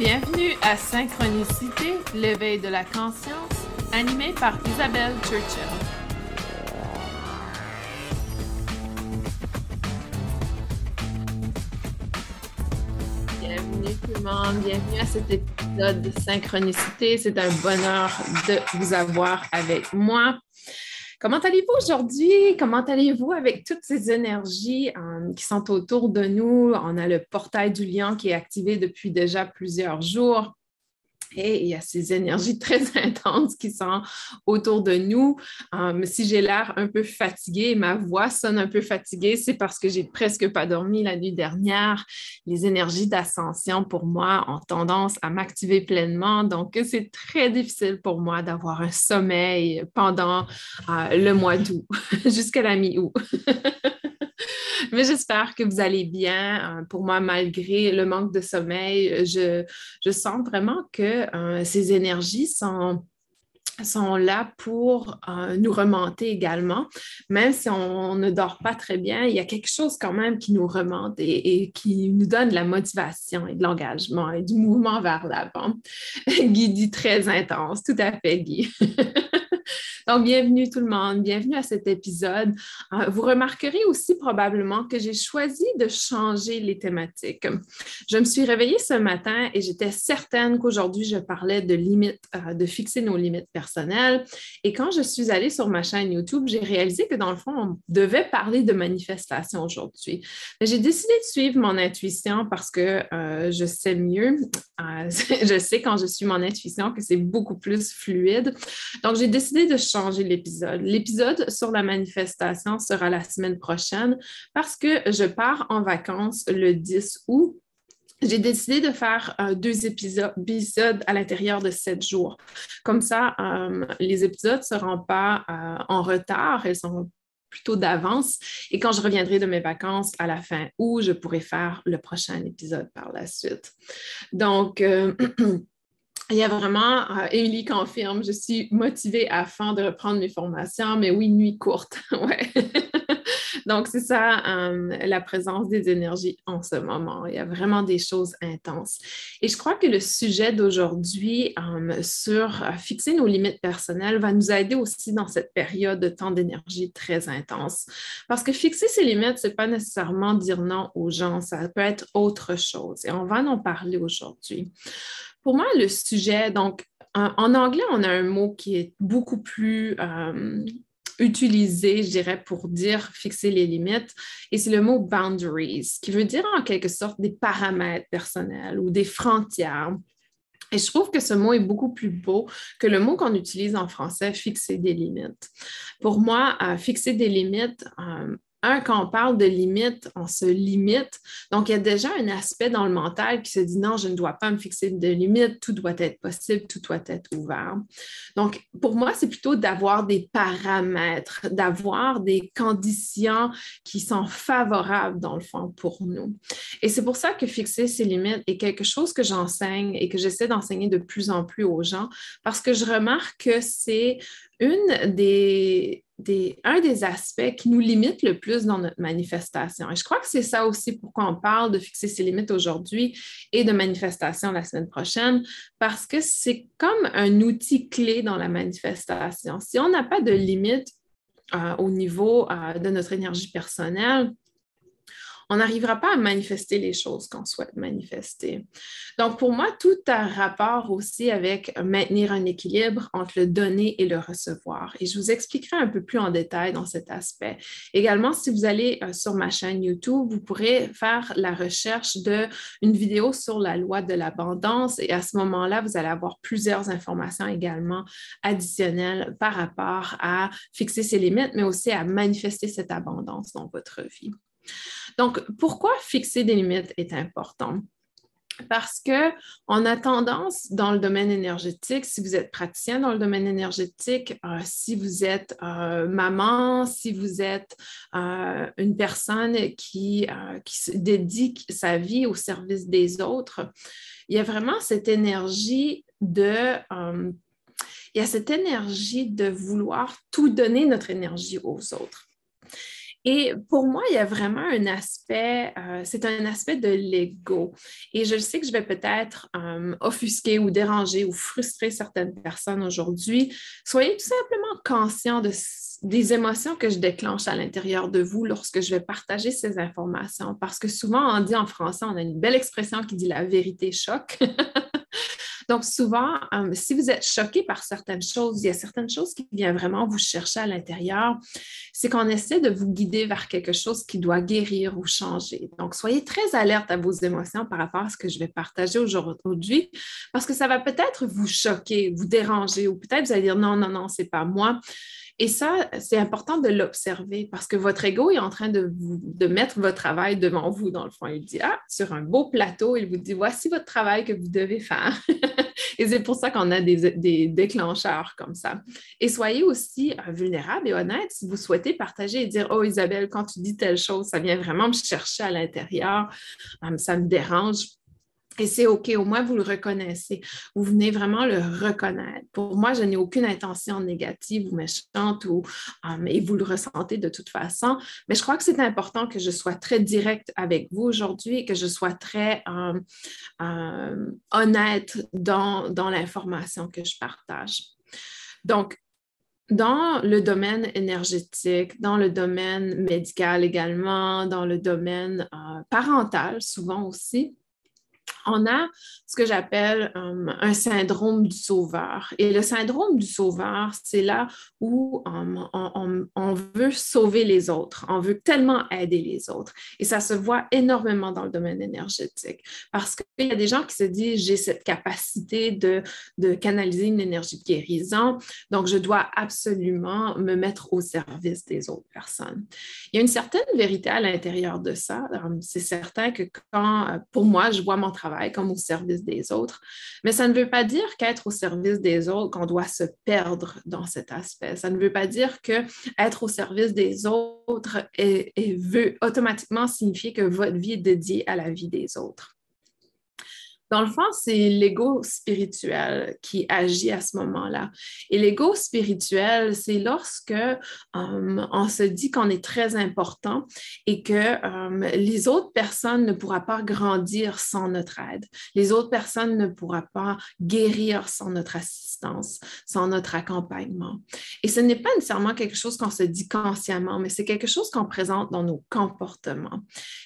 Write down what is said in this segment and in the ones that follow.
Bienvenue à Synchronicité, l'éveil de la conscience, animé par Isabelle Churchill. Bienvenue tout le monde, bienvenue à cet épisode de Synchronicité. C'est un bonheur de vous avoir avec moi. Comment allez-vous aujourd'hui? Comment allez-vous avec toutes ces énergies euh, qui sont autour de nous? On a le portail du lion qui est activé depuis déjà plusieurs jours. Et il y a ces énergies très intenses qui sont autour de nous. Um, si j'ai l'air un peu fatiguée, ma voix sonne un peu fatiguée, c'est parce que j'ai presque pas dormi la nuit dernière. Les énergies d'ascension pour moi ont tendance à m'activer pleinement. Donc, c'est très difficile pour moi d'avoir un sommeil pendant euh, le mois d'août jusqu'à la mi-août. Mais j'espère que vous allez bien. Euh, pour moi, malgré le manque de sommeil, je, sens vraiment que euh, ces énergies sont sont là pour euh, nous remonter également. Même si on, ne dort pas très bien, il y a quelque chose quand même qui nous remonte et qui nous donne de la motivation et de l'engagement et du mouvement vers l'avant. Guy dit très intense, tout à fait, Guy. Donc, bienvenue tout le monde, bienvenue à cet épisode. Euh, vous remarquerez aussi probablement que j'ai choisi de changer les thématiques. Je me suis réveillée ce matin et j'étais certaine qu'aujourd'hui, je parlais de limites, euh, de fixer nos limites personnelles. Et quand je suis allée sur ma chaîne YouTube, j'ai réalisé que dans le fond, on devait parler de manifestation aujourd'hui. J'ai décidé de suivre mon intuition parce que euh, je sais mieux. je sais quand je suis mon intuition que c'est beaucoup plus fluide. Donc, j'ai décidé de changer l'épisode. L'épisode sur la manifestation sera la semaine prochaine parce que je pars en vacances le 10 août j'ai décidé de faire euh, deux épisodes, à l'intérieur de sept jours. Comme ça, euh, les épisodes ne seront pas euh, en retard, ils sont plutôt d'avance. Et quand je reviendrai de mes vacances à la fin août, je pourrai faire le prochain épisode par la suite. Donc, Il y a vraiment, euh, Émilie confirme, je suis motivée à fond de reprendre mes formations, mais oui, nuit courte. Donc, c'est ça euh, la présence des énergies en ce moment. Il y a vraiment des choses intenses. Et je crois que le sujet d'aujourd'hui euh, sur fixer nos limites personnelles va nous aider aussi dans cette période de temps d'énergie très intense. Parce que fixer ses limites, ce n'est pas nécessairement dire non aux gens, ça peut être autre chose. Et on va en parler aujourd'hui. Pour moi, le sujet, donc, en, anglais, on a un mot qui est beaucoup plus euh, utilisé, je dirais, pour dire fixer les limites, et c'est le mot boundaries, qui veut dire en quelque sorte des paramètres personnels ou des frontières. Et je trouve que ce mot est beaucoup plus beau que le mot qu'on utilise en français, fixer des limites. Pour moi, euh, fixer des limites, euh, un, quand on parle de limite, on se limite. Donc, il y a déjà un aspect dans le mental qui se dit non, je ne dois pas me fixer de limite, tout doit être possible, tout doit être ouvert. Donc, pour moi, c'est plutôt d'avoir des paramètres, d'avoir des conditions qui sont favorables, dans le fond, pour nous. Et c'est pour ça que fixer ces limites est quelque chose que j'enseigne et que j'essaie d'enseigner de plus en plus aux gens parce que je remarque que c'est une des un des aspects qui nous limite le plus dans notre manifestation. Et je crois que c'est ça aussi pourquoi on parle de fixer ses limites aujourd'hui et de manifestation la semaine prochaine, parce que c'est comme un outil clé dans la manifestation. Si on n'a pas de limite euh, au niveau euh, de notre énergie personnelle, on n'arrivera pas à manifester les choses qu'on souhaite manifester. Donc, pour moi, tout a rapport aussi avec maintenir un équilibre entre le donner et le recevoir. Et je vous expliquerai un peu plus en détail dans cet aspect. Également, si vous allez euh, sur ma chaîne YouTube, vous pourrez faire la recherche d'une vidéo sur la loi de l'abondance et à ce moment-là, vous allez avoir plusieurs informations également additionnelles par rapport à fixer ses limites, mais aussi à manifester cette abondance dans votre vie. Donc, pourquoi fixer des limites est important? Parce qu'on a tendance dans le domaine énergétique, si vous êtes praticien dans le domaine énergétique, euh, si vous êtes euh, maman, si vous êtes euh, une personne qui, dédie sa vie au service des autres, il y a vraiment cette énergie de cette énergie de vouloir tout donner notre énergie aux autres. Et pour moi, il y a vraiment un aspect, euh, c'est un aspect de l'ego. Et je sais que je vais peut-être euh, offusquer ou déranger ou frustrer certaines personnes aujourd'hui. Soyez tout simplement conscients de, des émotions que je déclenche à l'intérieur de vous lorsque je vais partager ces informations. Parce que souvent, on dit en français, on a une belle expression qui dit la vérité choque. Donc, souvent, euh, si vous êtes choqué par certaines choses, il y a certaines choses qui viennent vraiment vous chercher à l'intérieur, c'est qu'on essaie de vous guider vers quelque chose qui doit guérir ou changer. Donc, soyez très alerte à vos émotions par rapport à ce que je vais partager aujourd'hui, parce que ça va peut-être vous choquer, vous déranger, ou peut-être vous allez dire non, non, non, c'est pas moi. Et ça, c'est important de l'observer parce que votre ego est en train de, mettre votre travail devant vous, dans le fond. Il dit, ah, sur un beau plateau, il vous dit, voici votre travail que vous devez faire. et c'est pour ça qu'on a des, déclencheurs comme ça. Et soyez aussi euh, vulnérable et honnête si vous souhaitez partager et dire, oh Isabelle, quand tu dis telle chose, ça vient vraiment me chercher à l'intérieur, euh, ça me dérange et c'est OK, au moins vous le reconnaissez. Vous venez vraiment le reconnaître. Pour moi, je n'ai aucune intention négative ou méchante ou, um, et vous le ressentez de toute façon. Mais je crois que c'est important que je sois très directe avec vous aujourd'hui et que je sois très um, um, honnête dans, dans l'information que je partage. Donc, dans le domaine énergétique, dans le domaine médical également, dans le domaine euh, parental souvent aussi, on a ce que j'appelle euh, un syndrome du sauveur. Et le syndrome du sauveur, c'est là où euh, on, veut sauver les autres, on veut tellement aider les autres. Et ça se voit énormément dans le domaine énergétique parce qu'il y a des gens qui se disent, j'ai cette capacité de, de canaliser une énergie de guérison, donc je dois absolument me mettre au service des autres personnes. Il y a une certaine vérité à l'intérieur de ça. Euh, c'est certain que quand, pour moi, je vois mon travail, comme au service des autres. Mais ça ne veut pas dire qu'être au service des autres, qu'on doit se perdre dans cet aspect. Ça ne veut pas dire que être au service des autres veut automatiquement signifier que votre vie est dédiée à la vie des autres. Dans le fond, c'est l'ego spirituel qui agit à ce moment-là. Et l'ego spirituel, c'est lorsque euh, on se dit qu'on est très important et que euh, les autres personnes ne pourront pas grandir sans notre aide. Les autres personnes ne pourront pas guérir sans notre assistance, sans notre accompagnement. Et ce n'est pas nécessairement quelque chose qu'on se dit consciemment, mais c'est quelque chose qu'on présente dans nos comportements.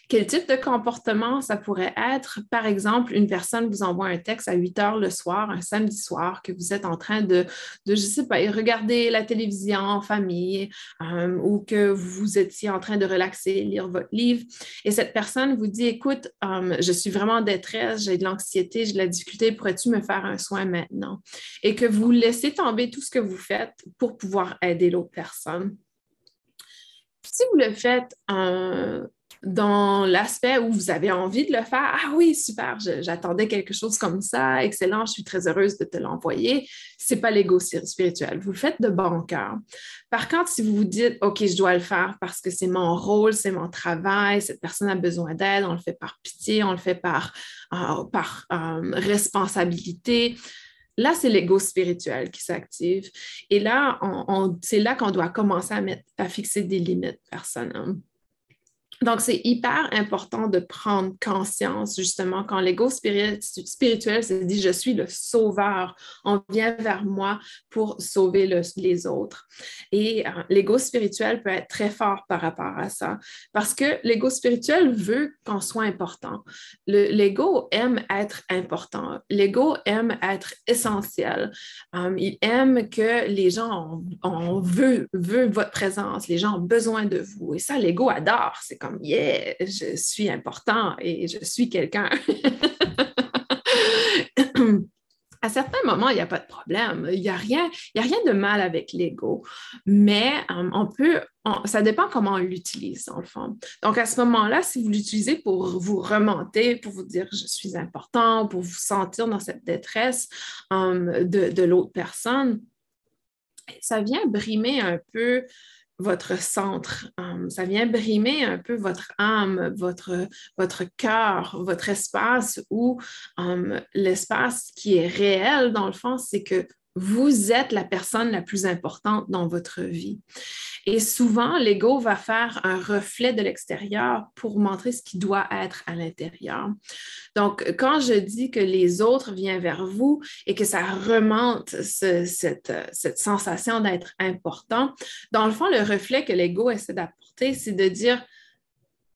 Quel type de comportement ça pourrait être? Par exemple, une personne vous envoie un texte à 8 heures le soir, un samedi soir, que vous êtes en train de, de je sais pas, regarder la télévision en famille euh, ou que vous étiez en train de relaxer, lire votre livre, et cette personne vous dit, écoute, euh, je suis vraiment en détresse, j'ai de l'anxiété, j'ai de la difficulté, pourrais-tu me faire un soin maintenant? Et que vous laissez tomber tout ce que vous faites pour pouvoir aider l'autre personne. Si vous le faites dans l'aspect où vous avez envie de le faire, ah oui, super, j'attendais quelque chose comme ça, excellent, je suis très heureuse de te l'envoyer. Ce n'est pas l'ego spirituel. Vous le faites de bon cœur. Par contre, si vous vous dites, OK, je dois le faire parce que c'est mon rôle, c'est mon travail, cette personne a besoin d'aide, on le fait par pitié, on le fait par, euh, par euh, responsabilité, Là, c'est l'ego spirituel qui s'active. Et là, c'est là qu'on doit commencer à, mettre, à fixer des limites personnelles. Donc, c'est hyper important de prendre conscience, justement, quand l'ego spirituel se dit, je suis le sauveur, on vient vers moi pour sauver les autres. Et euh, l'ego spirituel peut être très fort par rapport à ça, parce que l'ego spirituel veut qu'on soit important. L'ego aime être important. L'ego aime être essentiel. Euh, il aime que les gens veut votre présence, les gens ont besoin de vous. Et ça, l'ego adore. C'est comme, yeah, je suis important et je suis quelqu'un. à certains moments, il n'y a pas de problème. Il n'y a, rien, a rien de mal avec l'ego, mais euh, on peut, ça dépend comment on l'utilise, dans le fond. Donc, à ce moment-là, si vous l'utilisez pour vous remonter, pour vous dire je suis important, pour vous sentir dans cette détresse euh, de, de l'autre personne, ça vient brimer un peu votre centre. Hum, ça vient brimer un peu votre âme, votre, votre cœur, votre espace où hum, l'espace qui est réel, dans le fond, c'est que vous êtes la personne la plus importante dans votre vie. Et souvent, l'ego va faire un reflet de l'extérieur pour montrer ce qui doit être à l'intérieur. Donc, quand je dis que les autres viennent vers vous et que ça remonte cette, cette sensation d'être important, dans le fond, le reflet que l'ego essaie d'apporter, c'est de dire,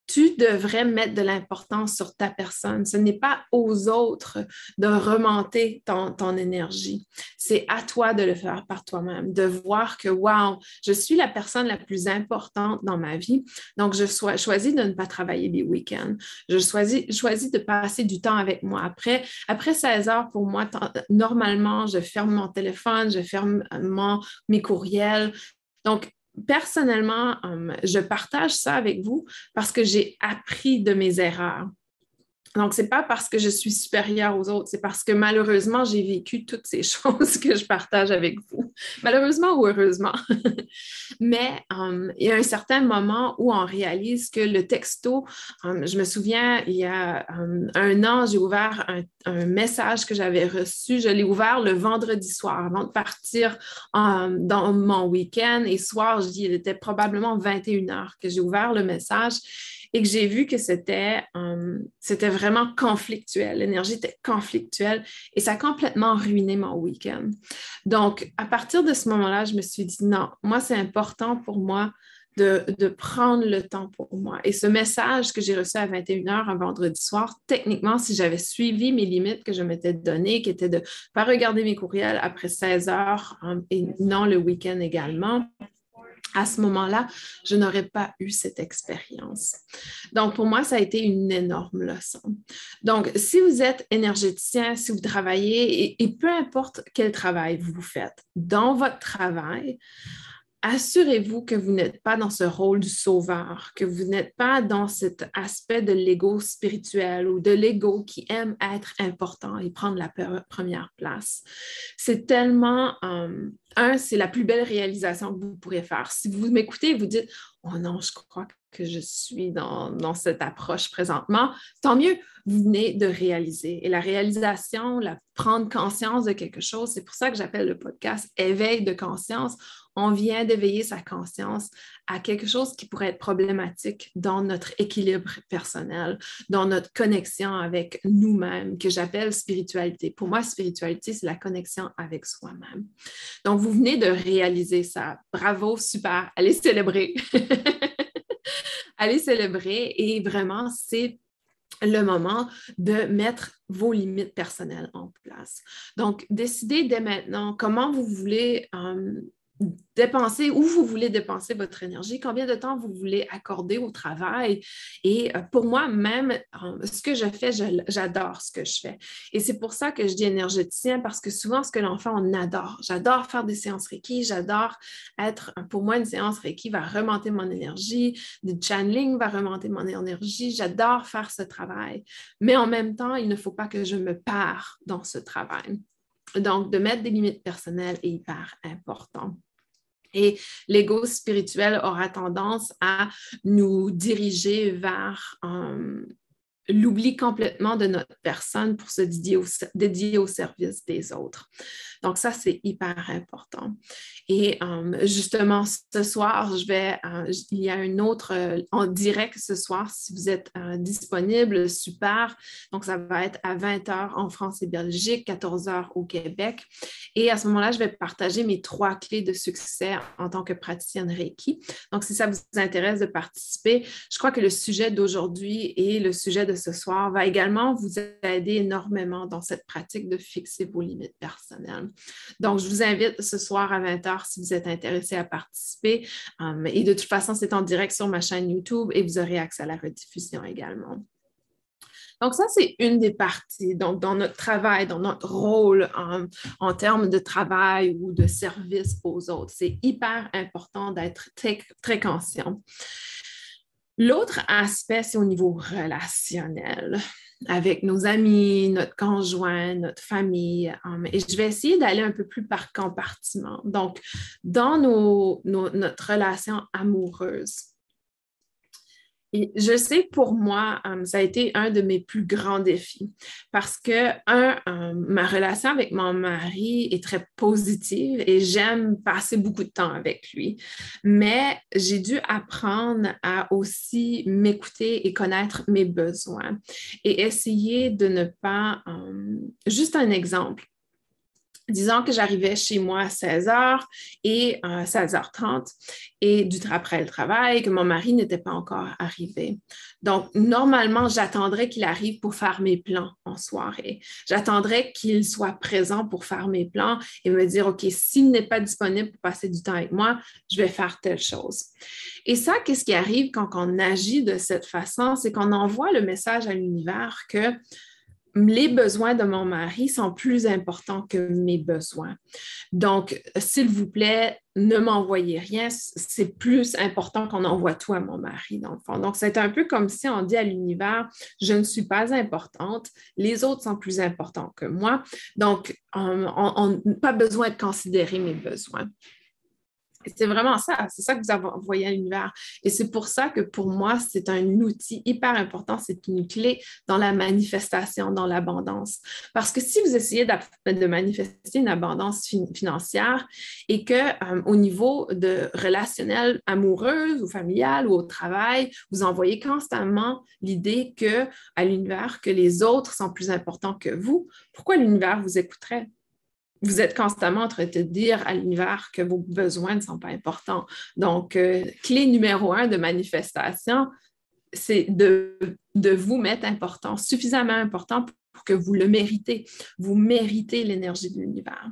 tu devrais mettre de l'importance sur ta personne. Ce n'est pas aux autres de remonter ton, ton énergie. C'est à toi de le faire par toi-même, de voir que, wow, je suis la personne la plus importante dans ma vie. Donc, je choisis de ne pas travailler les week-ends. Je choisis, de passer du temps avec moi. Après, après 16 heures, pour moi, normalement, je ferme mon téléphone, je ferme mon, mes courriels. Donc, personnellement, hum, je partage ça avec vous parce que j'ai appris de mes erreurs. Donc, ce n'est pas parce que je suis supérieure aux autres, c'est parce que malheureusement, j'ai vécu toutes ces choses que je partage avec vous. Malheureusement ou heureusement. Mais um, il y a un certain moment où on réalise que le texto, um, je me souviens, il y a um, un an, j'ai ouvert un, message que j'avais reçu. Je l'ai ouvert le vendredi soir avant de partir dans mon week-end. Et soir, je dis, il était probablement 21 heures que j'ai ouvert le message et que j'ai vu que c'était euh, c'était vraiment conflictuel. L'énergie était conflictuelle et ça a complètement ruiné mon week-end. Donc, à partir de ce moment-là, je me suis dit, non, moi, c'est important pour moi de, de, prendre le temps pour moi. Et ce message que j'ai reçu à 21h un vendredi soir, techniquement, si j'avais suivi mes limites que je m'étais données, qui étaient de ne pas regarder mes courriels après 16 heures euh, et non le week-end également, à ce moment-là, je n'aurais pas eu cette expérience. Donc, pour moi, ça a été une énorme leçon. Donc, si vous êtes énergéticien, si vous travaillez, et, peu importe quel travail vous faites, dans votre travail, assurez-vous que vous n'êtes pas dans ce rôle du sauveur, que vous n'êtes pas dans cet aspect de l'ego spirituel ou de l'ego qui aime être important et prendre la première place. C'est tellement, euh, un, c'est la plus belle réalisation que vous pourrez faire. Si vous m'écoutez vous dites, oh non, je crois que je suis dans, cette approche présentement, tant mieux, vous venez de réaliser. Et la réalisation, la prendre conscience de quelque chose, c'est pour ça que j'appelle le podcast éveil de conscience on vient d'éveiller sa conscience à quelque chose qui pourrait être problématique dans notre équilibre personnel, dans notre connexion avec nous-mêmes, que j'appelle spiritualité. Pour moi, spiritualité, c'est la connexion avec soi-même. Donc, vous venez de réaliser ça. Bravo, super. Allez célébrer. Allez célébrer et vraiment, c'est le moment de mettre vos limites personnelles en place. Donc, décidez dès maintenant comment vous voulez euh, dépenser où vous voulez dépenser votre énergie, combien de temps vous voulez accorder au travail. Et euh, pour moi, même euh, ce que je fais, j'adore ce que je fais. Et c'est pour ça que je dis énergéticien, parce que souvent, ce que l'on fait, on adore. J'adore faire des séances Reiki, j'adore être, pour moi, une séance Reiki va remonter mon énergie, du channeling va remonter mon énergie, j'adore faire ce travail. Mais en même temps, il ne faut pas que je me pare dans ce travail. Donc, de mettre des limites personnelles est hyper important. Et l'ego spirituel aura tendance à nous diriger vers euh, l'oubli complètement de notre personne pour se dédier au, service des autres. Donc, ça, c'est hyper important. Et euh, justement, ce soir, je vais, euh, il y a une autre euh, en direct ce soir, si vous êtes disponible, super. Donc, ça va être à 20h en France et Belgique, 14h au Québec. Et à ce moment-là, je vais partager mes trois clés de succès en tant que praticienne Reiki. Donc, si ça vous intéresse de participer, je crois que le sujet d'aujourd'hui et le sujet de ce soir va également vous aider énormément dans cette pratique de fixer vos limites personnelles. Donc, je vous invite ce soir à 20h si vous êtes intéressé à participer. Um, et de toute façon, c'est en direct sur ma chaîne YouTube et vous aurez accès à la rediffusion également. Donc, ça, c'est une des parties. Donc, dans notre travail, dans notre rôle en, en termes de travail ou de service aux autres, c'est hyper important d'être très, très conscient. L'autre aspect, c'est au niveau relationnel avec nos amis, notre conjoint, notre famille. Um, et je vais essayer d'aller un peu plus par compartiment. Donc, dans notre relation amoureuse, Je sais pour moi, euh, ça a été un de mes plus grands défis parce que, un, euh, ma relation avec mon mari est très positive et j'aime passer beaucoup de temps avec lui. Mais j'ai dû apprendre à aussi m'écouter et connaître mes besoins et essayer de ne pas, euh, juste un exemple, disons que j'arrivais chez moi à 16h et à 16h30 et du après le travail, que mon mari n'était pas encore arrivé. Donc, normalement, j'attendrais qu'il arrive pour faire mes plans en soirée. J'attendrais qu'il soit présent pour faire mes plans et me dire, OK, s'il n'est pas disponible pour passer du temps avec moi, je vais faire telle chose. Et ça, qu'est-ce qui arrive quand on agit de cette façon? C'est qu'on envoie le message à l'univers que les besoins de mon mari sont plus importants que mes besoins. Donc, s'il vous plaît, ne m'envoyez rien. C'est plus important qu'on envoie tout à mon mari, dans le fond. Donc, c'est un peu comme si on dit à l'univers, je ne suis pas importante, les autres sont plus importants que moi. Donc, on n'a pas besoin de considérer mes besoins. C'est vraiment ça, c'est ça que vous envoyez à l'univers. Et c'est pour ça que pour moi, c'est un outil hyper important, c'est une clé dans la manifestation, dans l'abondance. Parce que si vous essayez de manifester une abondance financière et que euh, au niveau de relationnel amoureux ou familial ou au travail, vous envoyez constamment l'idée que à l'univers que les autres sont plus importants que vous, pourquoi l'univers vous écouterait? Vous êtes constamment en train de dire à l'univers que vos besoins ne sont pas importants. Donc, euh, clé numéro un de manifestation, c'est de, de, vous mettre important, suffisamment important pour que vous le méritez. Vous méritez l'énergie de l'univers.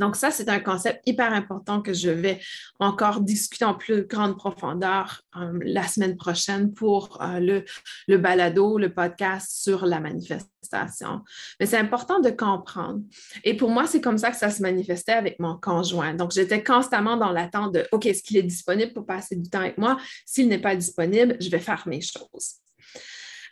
Donc, ça, c'est un concept hyper important que je vais encore discuter en plus grande profondeur euh, la semaine prochaine pour euh, le, le balado, le podcast sur la manifestation. Mais c'est important de comprendre. Et pour moi, c'est comme ça que ça se manifestait avec mon conjoint. Donc, j'étais constamment dans l'attente de OK, est-ce qu'il est disponible pour passer du temps avec moi? S'il n'est pas disponible, je vais faire mes choses.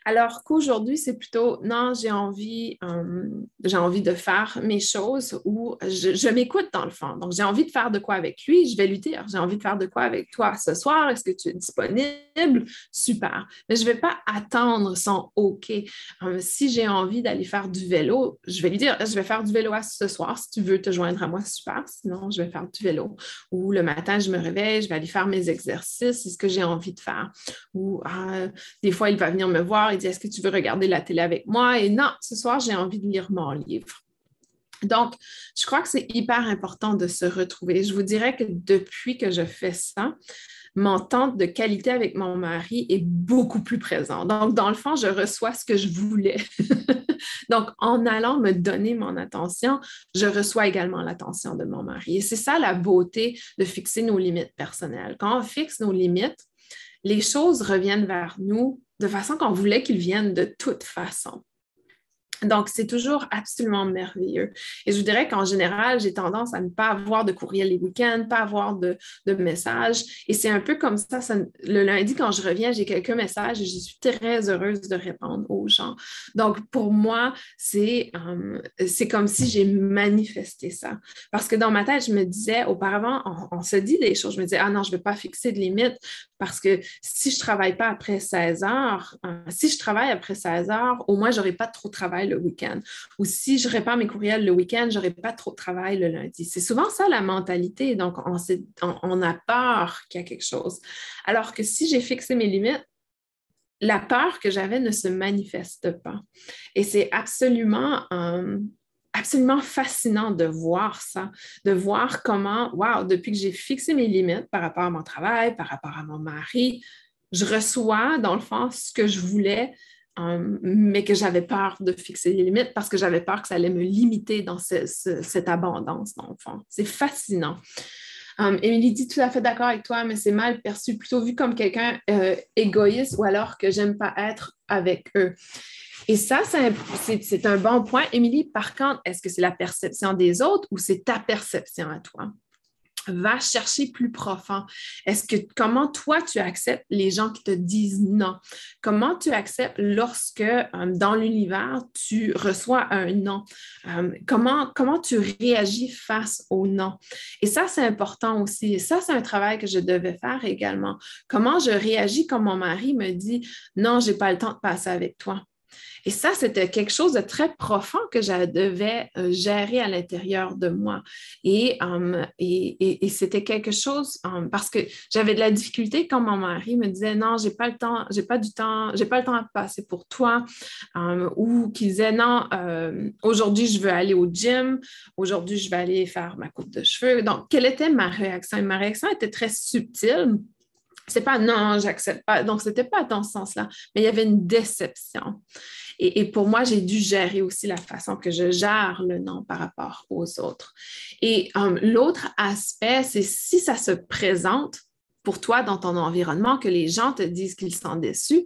Alors qu'aujourd'hui, c'est plutôt non, j'ai envie, euh, envie de faire mes choses ou je, m'écoute dans le fond. Donc, j'ai envie de faire de quoi avec lui, je vais lui dire, j'ai envie de faire de quoi avec toi ce soir, est-ce que tu es disponible? Super. Mais je ne vais pas attendre son OK. Euh, si j'ai envie d'aller faire du vélo, je vais lui dire, je vais faire du vélo ce soir, si tu veux te joindre à moi, super. Sinon, je vais faire du vélo. Ou le matin, je me réveille, je vais aller faire mes exercices, c'est ce que j'ai envie de faire. Ou euh, des fois, il va venir me voir, Est-ce que tu veux regarder la télé avec moi? Et non, ce soir, j'ai envie de lire mon livre. Donc, je crois que c'est hyper important de se retrouver. Je vous dirais que depuis que je fais ça, mon temps de qualité avec mon mari est beaucoup plus présent. Donc, dans le fond, je reçois ce que je voulais. Donc, en allant me donner mon attention, je reçois également l'attention de mon mari. Et c'est ça la beauté de fixer nos limites personnelles. Quand on fixe nos limites, les choses reviennent vers nous de façon qu'on voulait qu'ils viennent de toute façon. Donc, c'est toujours absolument merveilleux. Et je vous dirais qu'en général, j'ai tendance à ne pas avoir de courriel les week-ends, pas avoir de, messages. Et c'est un peu comme ça, Le lundi, quand je reviens, j'ai quelques messages et je suis très heureuse de répondre aux gens. Donc, pour moi, c'est euh, comme si j'ai manifesté ça. Parce que dans ma tête, je me disais, auparavant, on, se dit des choses. Je me disais, ah non, je ne vais pas fixer de limite parce que si je ne travaille pas après 16 heures, euh, si je travaille après 16 heures, au moins, je n'aurai pas trop de travail le week-end. Ou si je réponds mes courriels le week-end, je n'aurai pas trop de travail le lundi. C'est souvent ça la mentalité. Donc, on, on a peur qu'il y a quelque chose. Alors que si j'ai fixé mes limites, la peur que j'avais ne se manifeste pas. Et c'est absolument, euh, absolument fascinant de voir ça, de voir comment, wow, depuis que j'ai fixé mes limites par rapport à mon travail, par rapport à mon mari, je reçois, dans le fond, ce que je voulais euh, mais que j'avais peur de fixer les limites parce que j'avais peur que ça allait me limiter dans cette abondance, dans. C'est fascinant. Um, Émilie dit tout à fait d'accord avec toi, mais c'est mal perçu, plutôt vu comme quelqu'un euh, égoïste ou alors que j'aime pas être avec eux. Et ça, c'est un bon point. Émilie, par contre, est-ce que c'est la perception des autres ou c'est ta perception à toi? Va chercher plus profond. Est-ce que comment toi tu acceptes les gens qui te disent non? Comment tu acceptes lorsque euh, dans l'univers tu reçois un non? Euh, comment, comment tu réagis face au non? Et ça, c'est important aussi. Ça, c'est un travail que je devais faire également. Comment je réagis quand mon mari me dit non, j'ai pas le temps de passer avec toi. Et ça, c'était quelque chose de très profond que je devais euh, gérer à l'intérieur de moi. Et, et, c'était quelque chose um, parce que j'avais de la difficulté quand mon mari me disait non, j'ai pas le temps, j'ai pas du temps, j'ai pas le temps à passer pour toi, ou qu'il disait non, euh, aujourd'hui je veux aller au gym, aujourd'hui je vais aller faire ma coupe de cheveux. Donc, quelle était ma réaction? ma réaction était très subtile c'est pas non, j'accepte pas. Donc, ce n'était pas dans ce sens-là, mais il y avait une déception. Et, pour moi, j'ai dû gérer aussi la façon que je gère le non par rapport aux autres. Et um, l'autre aspect, c'est si ça se présente pour toi dans ton environnement, que les gens te disent qu'ils sont déçus,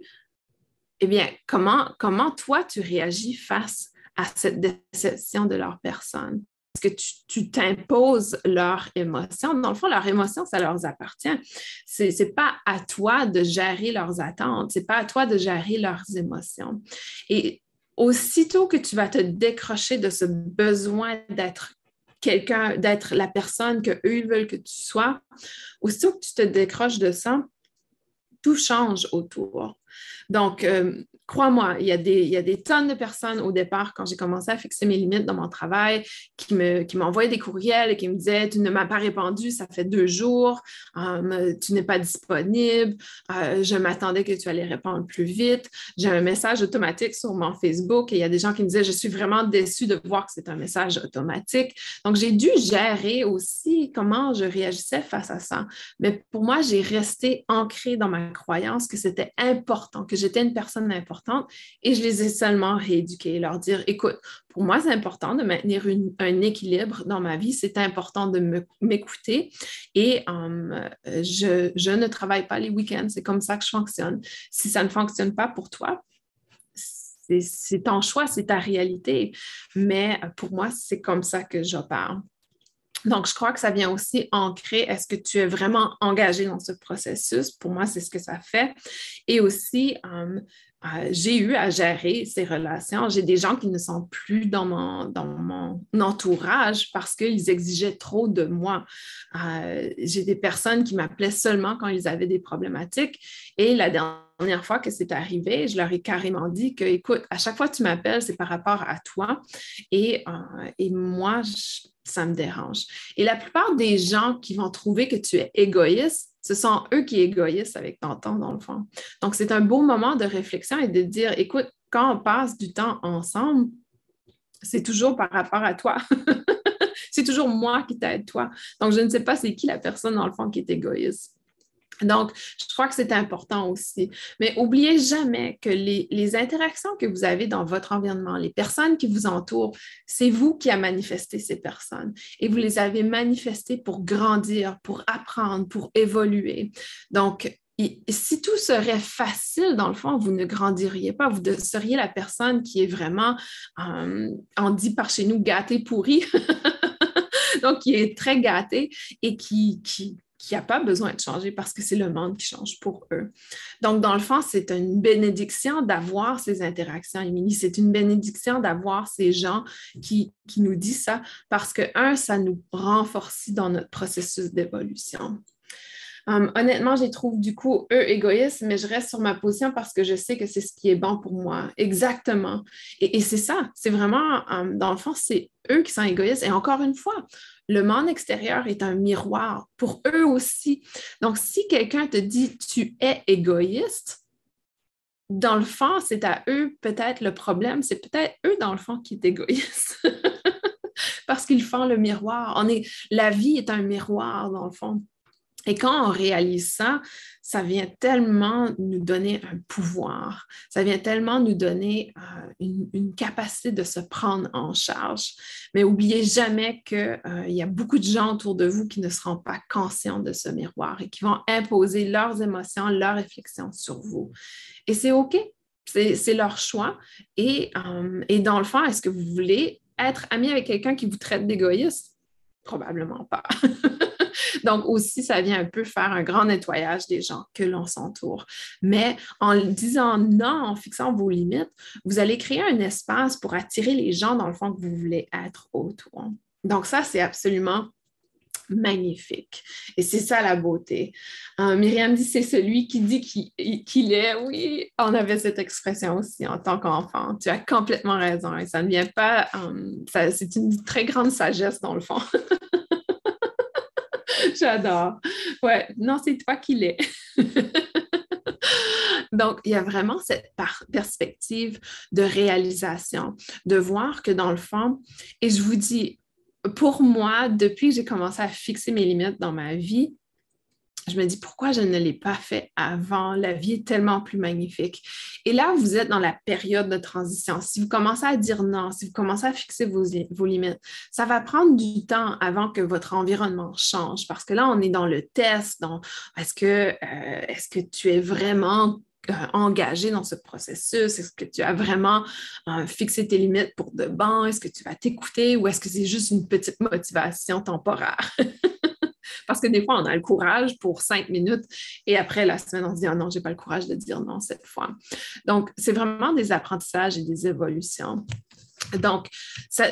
eh bien, comment, comment toi tu réagis face à cette déception de leur personne? Que tu t'imposes leur émotion. Dans le fond, leur émotion, ça leur appartient. Ce n'est pas à toi de gérer leurs attentes, ce n'est pas à toi de gérer leurs émotions. Et aussitôt que tu vas te décrocher de ce besoin d'être quelqu'un, d'être la personne que eux veulent que tu sois, aussitôt que tu te décroches de ça, tout change autour. Donc, euh, crois-moi, il, y a des, tonnes de personnes au départ, quand j'ai commencé à fixer mes limites dans mon travail, qui, me, qui m'envoyaient des courriels et qui me disaient Tu ne m'as pas répondu, ça fait deux jours, euh, tu n'es pas disponible, euh, je m'attendais que tu allais répondre plus vite. J'ai un message automatique sur mon Facebook et il y a des gens qui me disaient Je suis vraiment déçue de voir que c'est un message automatique. Donc, j'ai dû gérer aussi comment je réagissais face à ça. Mais pour moi, j'ai resté ancrée dans ma croyance que c'était important, que j'étais une personne importante et je les ai seulement rééduqués, leur dire, écoute, pour moi, c'est important de maintenir un équilibre dans ma vie, c'est important de m'écouter et um, je, je ne travaille pas les week-ends, c'est comme ça que je fonctionne. Si ça ne fonctionne pas pour toi, c'est ton choix, c'est ta réalité. Mais pour moi, c'est comme ça que j'opère. Donc, je crois que ça vient aussi ancrer est-ce que tu es vraiment engagé dans ce processus? Pour moi, c'est ce que ça fait. Et aussi, um, euh, j'ai eu à gérer ces relations. J'ai des gens qui ne sont plus dans mon, entourage parce qu'ils exigeaient trop de moi. Euh, j'ai des personnes qui m'appelaient seulement quand ils avaient des problématiques. Et la dernière fois que c'est arrivé, je leur ai carrément dit que, écoute, à chaque fois que tu m'appelles, c'est par rapport à toi. Et, euh, et moi, ça me dérange. Et la plupart des gens qui vont trouver que tu es égoïste, ce sont eux qui égoïsent avec ton temps, dans le fond. Donc, c'est un beau moment de réflexion et de dire, écoute, quand on passe du temps ensemble, c'est toujours par rapport à toi. c'est toujours moi qui t'aide, toi. Donc, je ne sais pas c'est qui la personne, dans le fond, qui est égoïste. Donc, je crois que c'est important aussi. Mais oubliez jamais que les, interactions que vous avez dans votre environnement, les personnes qui vous entourent, c'est vous qui avez manifesté ces personnes. Et vous les avez manifestées pour grandir, pour apprendre, pour évoluer. Donc, si tout serait facile, dans le fond, vous ne grandiriez pas. Vous seriez la personne qui est vraiment, euh, on dit par chez nous, gâtée pourrie. Donc, qui est très gâtée et qui, qui n'a pas besoin de changer parce que c'est le monde qui change pour eux. Donc, dans le fond, c'est une bénédiction d'avoir ces interactions, Émilie. C'est une bénédiction d'avoir ces gens qui, nous disent ça parce que, un, ça nous renforce dans notre processus d'évolution. Hum, honnêtement, je les trouve du coup, eux, égoïstes, mais je reste sur ma position parce que je sais que c'est ce qui est bon pour moi. Exactement. Et, c'est ça, c'est vraiment, hum, dans le fond, c'est eux qui sont égoïstes. Et encore une fois, le monde extérieur est un miroir pour eux aussi. Donc, si quelqu'un te dit tu es égoïste, dans le fond, c'est à eux peut-être le problème, c'est peut-être eux dans le fond qui est égoïste. Parce qu'ils font le miroir. On est, la vie est un miroir dans le fond. Et quand on réalise ça, ça vient tellement nous donner un pouvoir, ça vient tellement nous donner euh, une, capacité de se prendre en charge. Mais oubliez jamais qu'il euh, y a beaucoup de gens autour de vous qui ne seront pas conscients de ce miroir et qui vont imposer leurs émotions, leurs réflexions sur vous. Et c'est OK, c'est leur choix. Euh, et dans le fond, est-ce que vous voulez être ami avec quelqu'un qui vous traite d'égoïste? Probablement pas. Donc aussi, ça vient un peu faire un grand nettoyage des gens que l'on s'entoure. Mais en disant non, en fixant vos limites, vous allez créer un espace pour attirer les gens dans le fond que vous voulez être autour. Donc ça, c'est absolument magnifique. Et c'est ça la beauté. Euh, Myriam dit, c'est celui qui dit qu'il est. Oui, on avait cette expression aussi en tant qu'enfant. Tu as complètement raison. Et ça ne vient pas, euh, c'est une très grande sagesse dans le fond. J'adore. Ouais, non, c'est toi qui l'es. Donc, il y a vraiment cette perspective de réalisation, de voir que dans le fond, et je vous dis, pour moi, depuis que j'ai commencé à fixer mes limites dans ma vie, je me dis pourquoi je ne l'ai pas fait avant? La vie est tellement plus magnifique. Et là, vous êtes dans la période de transition. Si vous commencez à dire non, si vous commencez à fixer vos, limites, ça va prendre du temps avant que votre environnement change parce que là, on est dans le test. est-ce que, euh, est-ce que tu es vraiment euh, engagé dans ce processus? Est-ce que tu as vraiment euh, fixé tes limites pour de bon? Est-ce que tu vas t'écouter ou est-ce que c'est juste une petite motivation temporaire? Parce que des fois, on a le courage pour cinq minutes et après la semaine, on se dit ah non, je n'ai pas le courage de dire non cette fois. Donc, c'est vraiment des apprentissages et des évolutions. Donc, ça,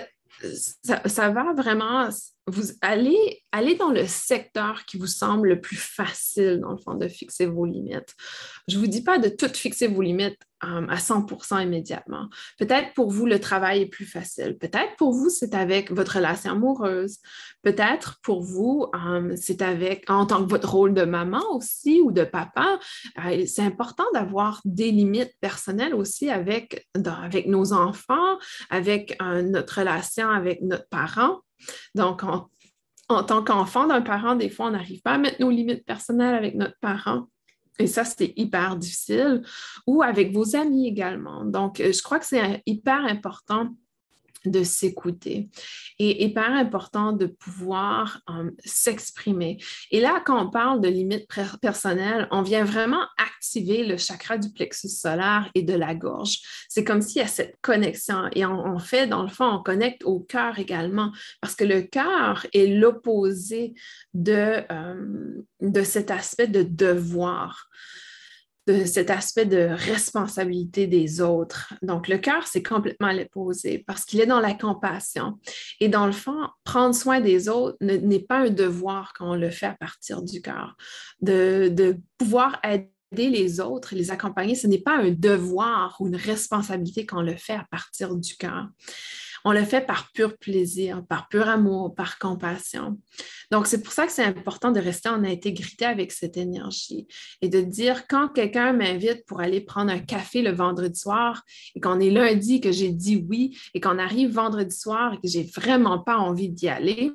ça va vraiment vous allez, allez dans le secteur qui vous semble le plus facile, dans le fond, de fixer vos limites. Je ne vous dis pas de tout fixer vos limites euh, à 100% immédiatement. Peut-être pour vous, le travail est plus facile. Peut-être pour vous, c'est avec votre relation amoureuse. Peut-être pour vous, euh, c'est avec, en tant que votre rôle de maman aussi ou de papa. Euh, c'est important d'avoir des limites personnelles aussi avec, avec nos enfants, avec notre relation avec notre parent. Donc, en, tant qu'enfant d'un parent, des fois, on n'arrive pas à mettre nos limites personnelles avec notre parent. Et ça, c'est hyper difficile. Ou avec vos amis également. Donc, je crois que c'est hyper important de s'écouter. Et hyper important de pouvoir euh, s'exprimer. Et là, quand on parle de limites personnelles, on vient vraiment activer le chakra du plexus solaire et de la gorge. C'est comme s'il y a cette connexion. Et on, fait, dans le fond, on connecte au cœur également, parce que le cœur est l'opposé de, euh, de cet aspect de devoir de cet aspect de responsabilité des autres. Donc, le cœur, c'est complètement l'opposé parce qu'il est dans la compassion. Et dans le fond, prendre soin des autres n'est pas un devoir quand on le fait à partir du cœur. De, de pouvoir aider les autres, les accompagner, ce n'est pas un devoir ou une responsabilité quand on le fait à partir du cœur. On le fait par pur plaisir, par pur amour, par compassion. Donc, c'est pour ça que c'est important de rester en intégrité avec cette énergie et de dire quand quelqu'un m'invite pour aller prendre un café le vendredi soir et qu'on est lundi, que j'ai dit oui et qu'on arrive vendredi soir et que j'ai vraiment pas envie d'y aller,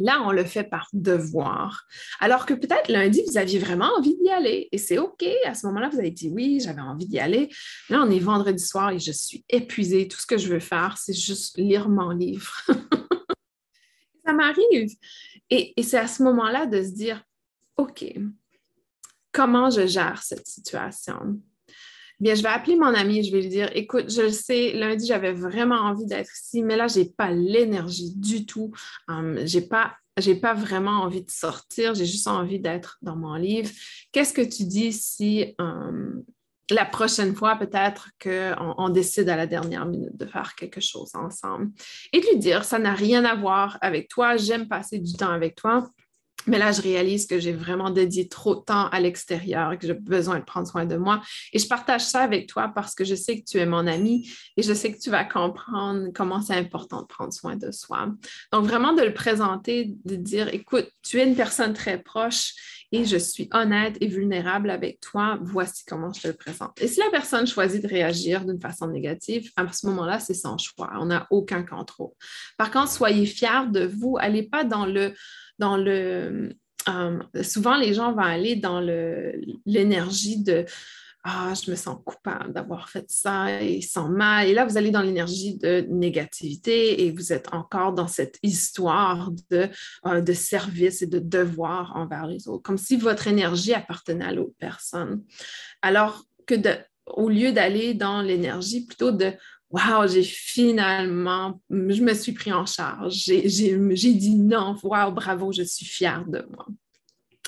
Là, on le fait par devoir. Alors que peut-être lundi, vous aviez vraiment envie d'y aller et c'est OK. À ce moment-là, vous avez dit oui, j'avais envie d'y aller. Là, on est vendredi soir et je suis épuisée. Tout ce que je veux faire, c'est juste lire mon livre. Ça m'arrive. Et, c'est à ce moment-là de se dire OK, comment je gère cette situation? Bien, je vais appeler mon ami je vais lui dire écoute, je le sais, lundi, j'avais vraiment envie d'être ici, mais là, je n'ai pas l'énergie du tout. Um, je n'ai pas, pas vraiment envie de sortir, j'ai juste envie d'être dans mon livre. Qu'est-ce que tu dis si um, la prochaine fois, peut-être qu'on on décide à la dernière minute de faire quelque chose ensemble? Et de lui dire ça n'a rien à voir avec toi, j'aime passer du temps avec toi. Mais là, je réalise que j'ai vraiment dédié trop de temps à l'extérieur, que j'ai besoin de prendre soin de moi. Et je partage ça avec toi parce que je sais que tu es mon ami et je sais que tu vas comprendre comment c'est important de prendre soin de soi. Donc, vraiment de le présenter, de dire, écoute, tu es une personne très proche et je suis honnête et vulnérable avec toi. Voici comment je te le présente. Et si la personne choisit de réagir d'une façon négative, à ce moment-là, c'est son choix. On n'a aucun contrôle. Par contre, soyez fiers de vous. Allez pas dans le dans le. Euh, souvent, les gens vont aller dans l'énergie de Ah, je me sens coupable d'avoir fait ça et ils sont mal. Et là, vous allez dans l'énergie de négativité et vous êtes encore dans cette histoire de, euh, service et de devoir envers les autres, comme si votre énergie appartenait à l'autre personne. Alors que au lieu d'aller dans l'énergie plutôt de wow, j'ai finalement, je me suis pris en charge. J'ai dit non, wow, bravo, je suis fière de moi.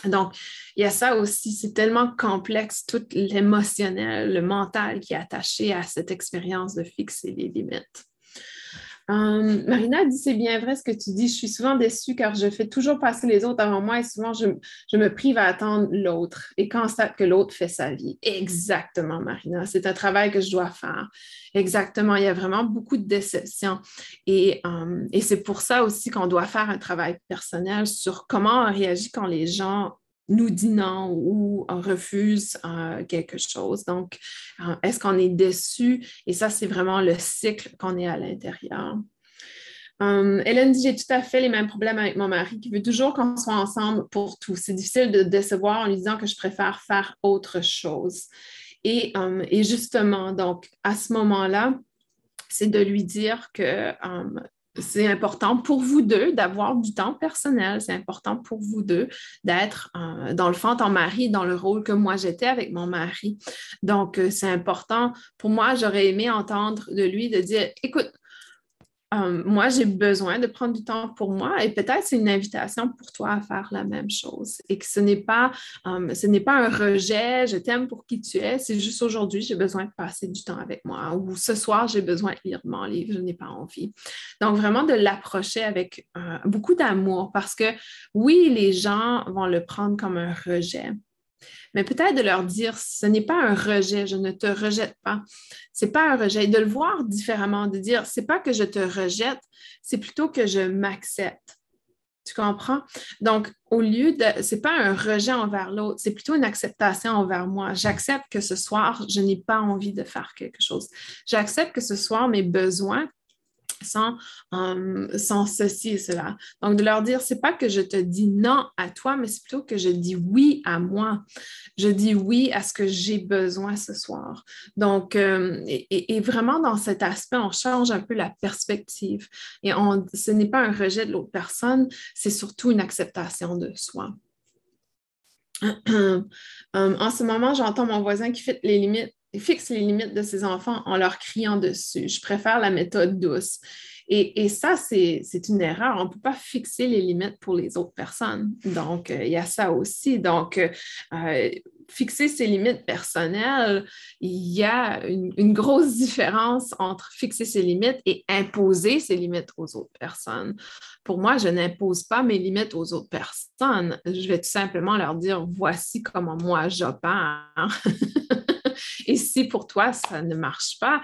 Donc, il y a ça aussi, c'est tellement complexe, tout l'émotionnel, le mental qui est attaché à cette expérience de fixer les limites. Euh, Marina dit c'est bien vrai ce que tu dis. Je suis souvent déçue car je fais toujours passer les autres avant moi et souvent je, me prive à attendre l'autre et constate que l'autre fait sa vie. Exactement, Marina. C'est un travail que je dois faire. Exactement. Il y a vraiment beaucoup de déception. Et, euh, et c'est pour ça aussi qu'on doit faire un travail personnel sur comment on réagit quand les gens nous dit non ou refuse euh, quelque chose. Donc, euh, est-ce qu'on est déçu? Et ça, c'est vraiment le cycle qu'on est à l'intérieur. Euh, Hélène dit J'ai tout à fait les mêmes problèmes avec mon mari qui veut toujours qu'on soit ensemble pour tout. C'est difficile de décevoir en lui disant que je préfère faire autre chose. Et, et justement, donc, à ce moment-là, c'est de lui dire que c'est important pour vous deux d'avoir du temps personnel. C'est important pour vous deux d'être, euh, dans le fond, ton mari, dans le rôle que moi j'étais avec mon mari. Donc, euh, c'est important. Pour moi, j'aurais aimé entendre de lui de dire, écoute, euh, moi, j'ai besoin de prendre du temps pour moi et peut-être c'est une invitation pour toi à faire la même chose et que ce n'est pas, euh, ce n'est pas un rejet, je t'aime pour qui tu es, c'est juste aujourd'hui, j'ai besoin de passer du temps avec moi ou ce soir, j'ai besoin de lire mon livre, je n'ai pas envie. Donc, vraiment de l'approcher avec euh, beaucoup d'amour parce que oui, les gens vont le prendre comme un rejet, mais peut-être de leur dire ce n'est pas un rejet, je ne te rejette pas. Ce n'est pas un rejet. de le voir différemment, de dire c'est pas que je te rejette, c'est plutôt que je m'accepte. Tu comprends? Donc, au lieu de, ce n'est pas un rejet envers l'autre, c'est plutôt une acceptation envers moi. J'accepte que ce soir, je n'ai pas envie de faire quelque chose. J'accepte que ce soir, mes besoins sans, euh, sans ceci et cela. Donc, de leur dire, c'est pas que je te dis non à toi, mais c'est plutôt que je dis oui à moi. Je dis oui à ce que j'ai besoin ce soir. Donc, euh, et, vraiment dans cet aspect, on change un peu la perspective. Et on, ce n'est pas un rejet de l'autre personne, c'est surtout une acceptation de soi. Euh, en ce moment, j'entends mon voisin qui fait les limites fixe les limites de ses enfants en leur criant dessus. Je préfère la méthode douce. Et, ça, c'est une erreur. On ne peut pas fixer les limites pour les autres personnes. Donc, euh, il y a ça aussi. Donc, euh, fixer ses limites personnelles, il y a une, grosse différence entre fixer ses limites et imposer ses limites aux autres personnes. Pour moi, je n'impose pas mes limites aux autres personnes. Je vais tout simplement leur dire, voici comment moi j'opère. Si pour toi, ça ne marche pas,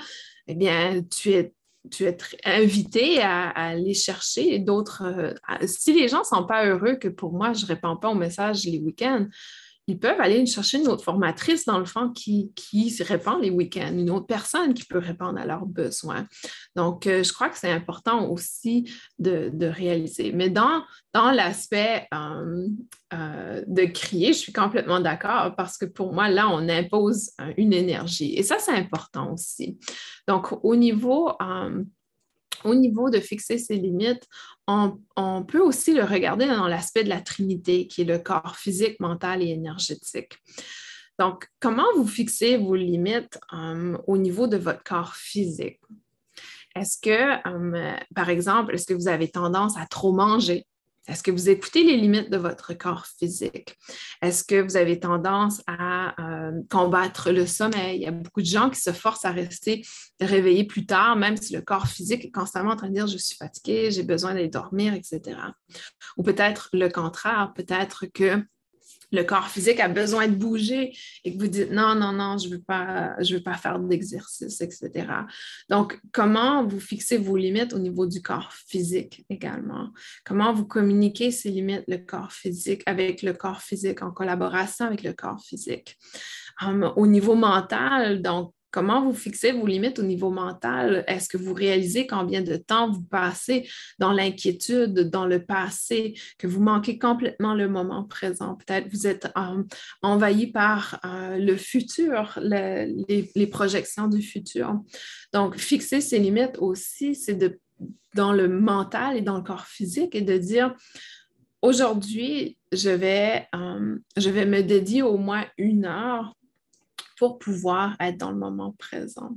eh bien, tu es, tu es invité à, aller chercher d'autres. Euh, si les gens ne sont pas heureux que pour moi, je ne réponds pas aux messages les week-ends, ils peuvent aller chercher une autre formatrice, dans le fond, qui, qui répond les week-ends, une autre personne qui peut répondre à leurs besoins. Donc, euh, je crois que c'est important aussi de, réaliser. Mais dans, dans l'aspect euh, euh, de crier, je suis complètement d'accord parce que pour moi, là, on impose une énergie. Et ça, c'est important aussi. Donc, au niveau au niveau de fixer ses limites, on, peut aussi le regarder dans l'aspect de la Trinité, qui est le corps physique, mental et énergétique. Donc, comment vous fixez vos limites euh, au niveau de votre corps physique? Est-ce que, euh, par exemple, est-ce que vous avez tendance à trop manger? Est-ce que vous écoutez les limites de votre corps physique? Est-ce que vous avez tendance à euh, combattre le sommeil? Il y a beaucoup de gens qui se forcent à rester réveillés plus tard, même si le corps physique est constamment en train de dire je suis fatigué, j'ai besoin d'aller dormir, etc. Ou peut-être le contraire, peut-être que le corps physique a besoin de bouger et que vous dites non, non, non, je ne veux, pas, veux pas faire d'exercice, etc. Donc, comment vous fixez vos limites au niveau du corps physique également? Comment vous communiquez ces limites, le corps physique, avec le corps physique, en collaboration avec le corps physique? Hum, au niveau mental, donc, Comment vous fixez vos limites au niveau mental? Est-ce que vous réalisez combien de temps vous passez dans l'inquiétude, dans le passé, que vous manquez complètement le moment présent? Peut-être vous êtes euh, envahi par euh, le futur, les, projections du futur. Donc, fixer ses limites aussi, c'est dans le mental et dans le corps physique et de dire, aujourd'hui, je vais, euh, je vais me dédier au moins une heure pour pouvoir être dans le moment présent.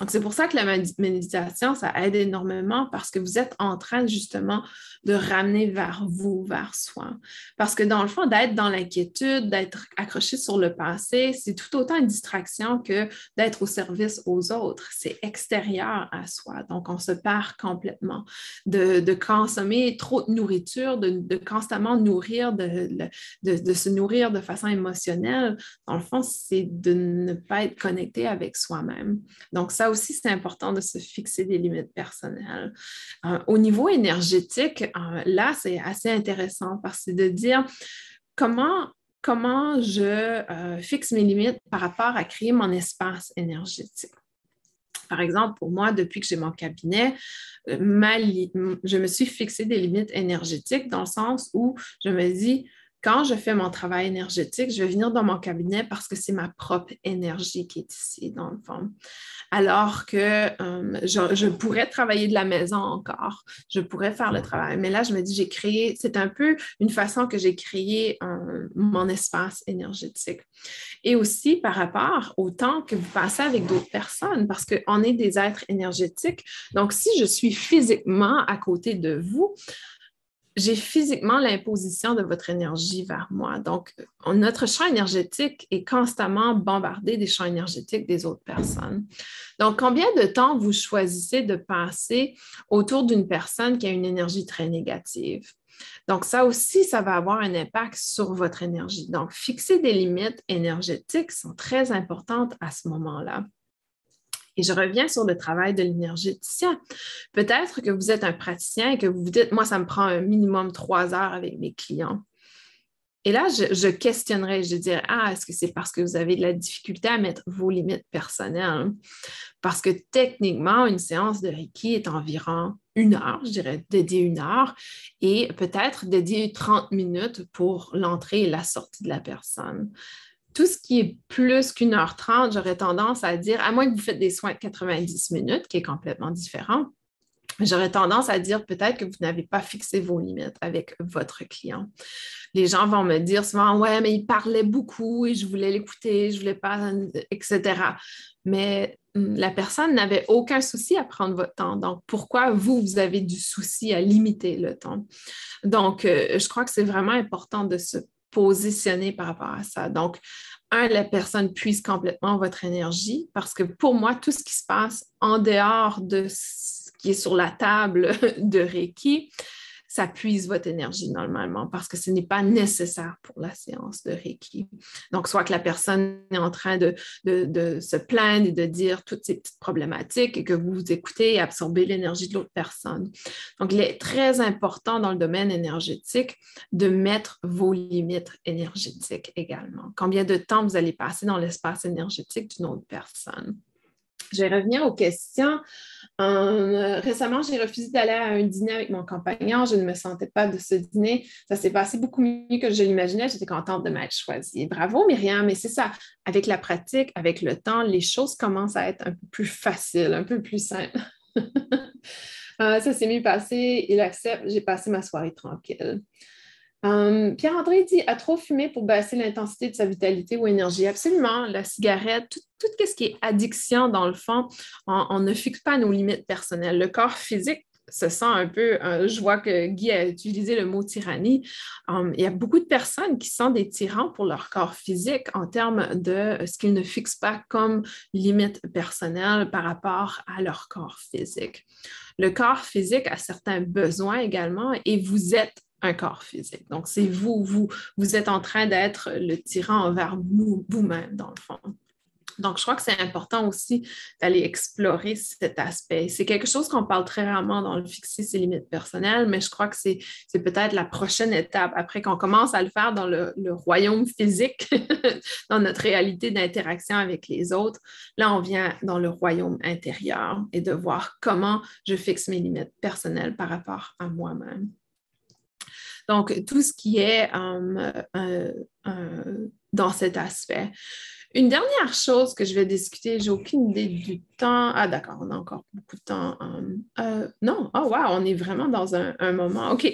Donc, c'est pour ça que la méditation, ça aide énormément parce que vous êtes en train justement de ramener vers vous, vers soi. Parce que dans le fond, d'être dans l'inquiétude, d'être accroché sur le passé, c'est tout autant une distraction que d'être au service aux autres. C'est extérieur à soi. Donc, on se perd complètement. De, consommer trop de nourriture, de, constamment nourrir, de, de, se nourrir de façon émotionnelle, dans le fond, c'est de ne pas être connecté avec soi-même. Donc, ça aussi, c'est important de se fixer des limites personnelles. Euh, au niveau énergétique, euh, là, c'est assez intéressant parce que de dire comment, je euh, fixe mes limites par rapport à créer mon espace énergétique. Par exemple, pour moi, depuis que j'ai mon cabinet, je me suis fixé des limites énergétiques dans le sens où je me dis, quand je fais mon travail énergétique, je vais venir dans mon cabinet parce que c'est ma propre énergie qui est ici, dans le fond. Alors que euh, je, pourrais travailler de la maison encore, je pourrais faire le travail. Mais là, je me dis, j'ai créé, c'est un peu une façon que j'ai créé mon espace énergétique. Et aussi par rapport au temps que vous passez avec d'autres personnes, parce qu'on est des êtres énergétiques. Donc, si je suis physiquement à côté de vous, j'ai physiquement l'imposition de votre énergie vers moi. Donc, notre champ énergétique est constamment bombardé des champs énergétiques des autres personnes. Donc, combien de temps vous choisissez de passer autour d'une personne qui a une énergie très négative? Donc, ça aussi, ça va avoir un impact sur votre énergie. Donc, fixer des limites énergétiques sont très importantes à ce moment-là. Et je reviens sur le travail de l'énergéticien. Peut-être que vous êtes un praticien et que vous vous dites, moi, ça me prend un minimum trois heures avec mes clients. Et là, je, questionnerais, je dirais, ah, est-ce que c'est parce que vous avez de la difficulté à mettre vos limites personnelles? Parce que techniquement, une séance de Reiki est environ une heure, je dirais dédiée une heure, et peut-être dédiée 30 minutes pour l'entrée et la sortie de la personne tout ce qui est plus qu'une heure trente, j'aurais tendance à dire, à moins que vous faites des soins de 90 minutes, qui est complètement différent, j'aurais tendance à dire peut-être que vous n'avez pas fixé vos limites avec votre client. Les gens vont me dire souvent, ouais, mais il parlait beaucoup et je voulais l'écouter, je voulais pas, etc. Mais hum, la personne n'avait aucun souci à prendre votre temps. Donc, pourquoi vous, vous avez du souci à limiter le temps? Donc, euh, je crois que c'est vraiment important de se positionner par rapport à ça. Donc, un, la personne puise complètement votre énergie parce que pour moi, tout ce qui se passe en dehors de ce qui est sur la table de Reiki, ça puise votre énergie normalement parce que ce n'est pas nécessaire pour la séance de Reiki. Donc, soit que la personne est en train de, se plaindre et de dire toutes ces petites problématiques et que vous vous écoutez et absorbez l'énergie de l'autre personne. Donc, il est très important dans le domaine énergétique de mettre vos limites énergétiques également. Combien de temps vous allez passer dans l'espace énergétique d'une autre personne? Je vais revenir aux questions. Euh, récemment, j'ai refusé d'aller à un dîner avec mon compagnon. Je ne me sentais pas de ce dîner. Ça s'est passé beaucoup mieux que je l'imaginais. J'étais contente de m'être choisie. Bravo, Myriam, mais c'est ça. Avec la pratique, avec le temps, les choses commencent à être un peu plus faciles, un peu plus simples. Euh, ça s'est mieux passé. Il accepte. J'ai passé ma soirée tranquille. Hum, Pierre-André dit a trop fumé pour baisser l'intensité de sa vitalité ou énergie. Absolument. La cigarette, tout, ce qui est addiction, dans le fond, on, ne fixe pas nos limites personnelles. Le corps physique se sent un peu, euh, je vois que Guy a utilisé le mot tyrannie. Hum, il y a beaucoup de personnes qui sont des tyrans pour leur corps physique en termes de ce qu'ils ne fixent pas comme limite personnelle par rapport à leur corps physique. Le corps physique a certains besoins également et vous êtes un corps physique. Donc, c'est vous, vous, vous êtes en train d'être le tyran envers vous-même, dans le fond. Donc, je crois que c'est important aussi d'aller explorer cet aspect. C'est quelque chose qu'on parle très rarement dans le fixer ses limites personnelles, mais je crois que c'est, peut-être la prochaine étape après qu'on commence à le faire dans le, le royaume physique, dans notre réalité d'interaction avec les autres. Là, on vient dans le royaume intérieur et de voir comment je fixe mes limites personnelles par rapport à moi-même. Donc, tout ce qui est euh, euh, euh, dans cet aspect. Une dernière chose que je vais discuter, j'ai aucune idée du temps. Ah, d'accord, on a encore beaucoup de temps. non, oh wow, on est vraiment dans un, moment. OK,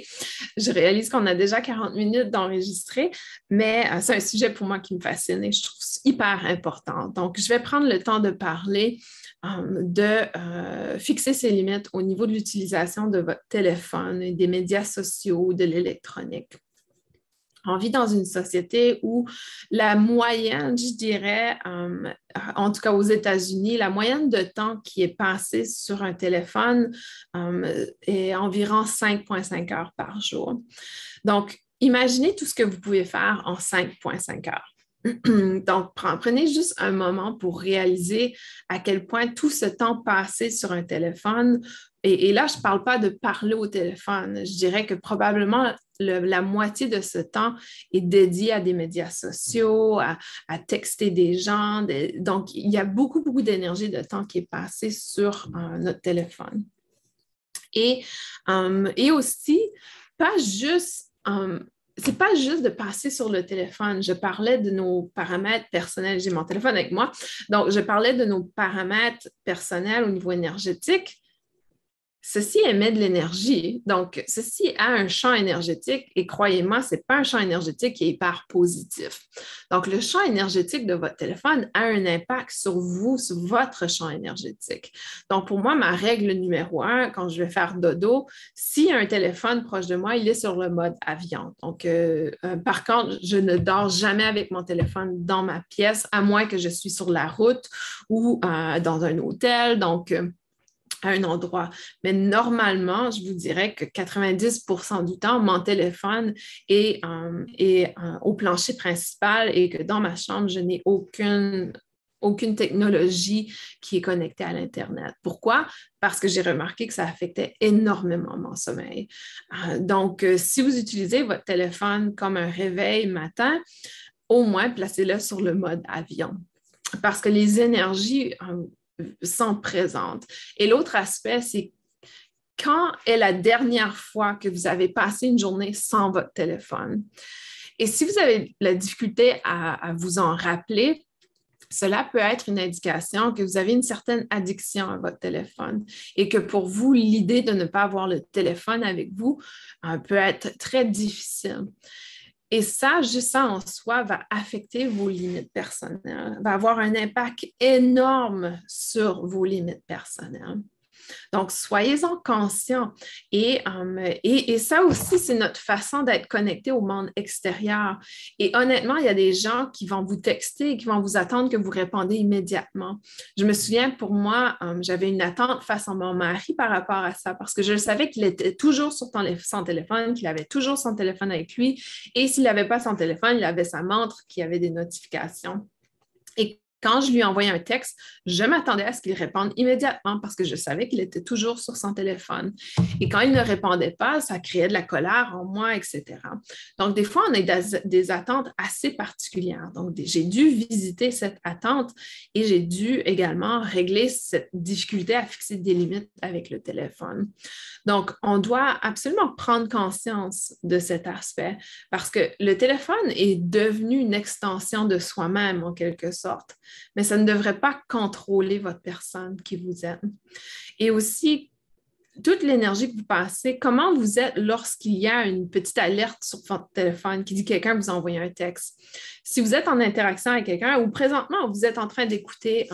je réalise qu'on a déjà 40 minutes d'enregistrer, mais c'est un sujet pour moi qui me fascine et je trouve hyper important. Donc, je vais prendre le temps de parler de fixer ses limites au niveau de l'utilisation de votre téléphone, des médias sociaux, de l'électronique. On vit dans une société où la moyenne, je dirais, euh, en tout cas aux États-Unis, la moyenne de temps qui est passé sur un téléphone euh, est environ 5,5 heures par jour. Donc, imaginez tout ce que vous pouvez faire en 5,5 heures. Donc, prenez juste un moment pour réaliser à quel point tout ce temps passé sur un téléphone, et, là, je ne parle pas de parler au téléphone, je dirais que probablement la moitié de ce temps est dédié à des médias sociaux, à, texter des gens. donc, il y a beaucoup, beaucoup d'énergie de temps qui est passé sur euh, notre téléphone. Et, euh, et aussi, pas juste euh, c'est pas juste de passer sur le téléphone. Je parlais de nos paramètres personnels. J'ai mon téléphone avec moi. Donc, je parlais de nos paramètres personnels au niveau énergétique ceci émet de l'énergie. Donc, ceci a un champ énergétique et croyez-moi, ce n'est pas un champ énergétique qui est hyper positif. Donc, le champ énergétique de votre téléphone a un impact sur vous, sur votre champ énergétique. Donc, pour moi, ma règle numéro un, quand je vais faire dodo, si un téléphone proche de moi, il est sur le mode avion. Donc, euh, euh, par contre, je ne dors jamais avec mon téléphone dans ma pièce, à moins que je suis sur la route ou euh, dans un hôtel. Donc, à un endroit. Mais normalement, je vous dirais que 90% du temps, mon téléphone est, euh, euh, au plancher principal et que dans ma chambre, je n'ai aucune aucune technologie qui est connectée à l'Internet. Pourquoi? Parce que j'ai remarqué que ça affectait énormément mon sommeil. Euh, donc, si vous utilisez votre téléphone comme un réveil matin, au moins placez-le sur le mode avion. Parce que les énergies sont présentes. Et l'autre aspect, c'est quand est la dernière fois que vous avez passé une journée sans votre téléphone? Et si vous avez la difficulté à, vous en rappeler, cela peut être une indication que vous avez une certaine addiction à votre téléphone et que pour vous, l'idée de ne pas avoir le téléphone avec vous euh, peut être très difficile. Et ça, juste ça en soi, va affecter vos limites personnelles, va avoir un impact énorme sur vos limites personnelles. Donc, soyez-en conscients. Euh, et, ça aussi, c'est notre façon d'être connecté au monde extérieur. Et honnêtement, il y a des gens qui vont vous texter, qui vont vous attendre que vous répondez immédiatement. Je me souviens, pour moi, euh, j'avais une attente face à mon mari par rapport à ça parce que je savais qu'il était toujours sur son téléphone, qu'il avait toujours son téléphone avec lui. Et s'il n'avait pas son téléphone, il avait sa montre qui avait des notifications. Quand je lui envoyais un texte, je m'attendais à ce qu'il réponde immédiatement parce que je savais qu'il était toujours sur son téléphone. Et quand il ne répondait pas, ça créait de la colère en moi, etc. Donc, des fois, on a des, attentes assez particulières. Donc, j'ai dû visiter cette attente et j'ai dû également régler cette difficulté à fixer des limites avec le téléphone. Donc, on doit absolument prendre conscience de cet aspect parce que le téléphone est devenu une extension de soi-même en quelque sorte mais ça ne devrait pas contrôler votre personne qui vous êtes. Et aussi, toute l'énergie que vous passez, comment vous êtes lorsqu'il y a une petite alerte sur votre téléphone qui dit que quelqu'un vous a envoyé un texte? Si vous êtes en interaction avec quelqu'un ou présentement vous êtes en train d'écouter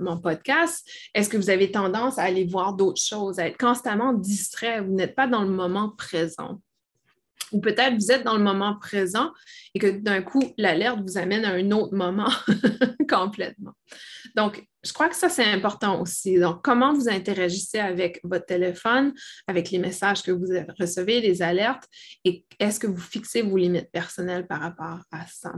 mon podcast, est-ce que vous avez tendance à aller voir d'autres choses, à être constamment distrait, vous n'êtes pas dans le moment présent? Ou peut-être vous êtes dans le moment présent et que d'un coup, l'alerte vous amène à un autre moment complètement. Donc, je crois que ça, c'est important aussi. Donc, comment vous interagissez avec votre téléphone, avec les messages que vous recevez, les alertes, et est-ce que vous fixez vos limites personnelles par rapport à ça?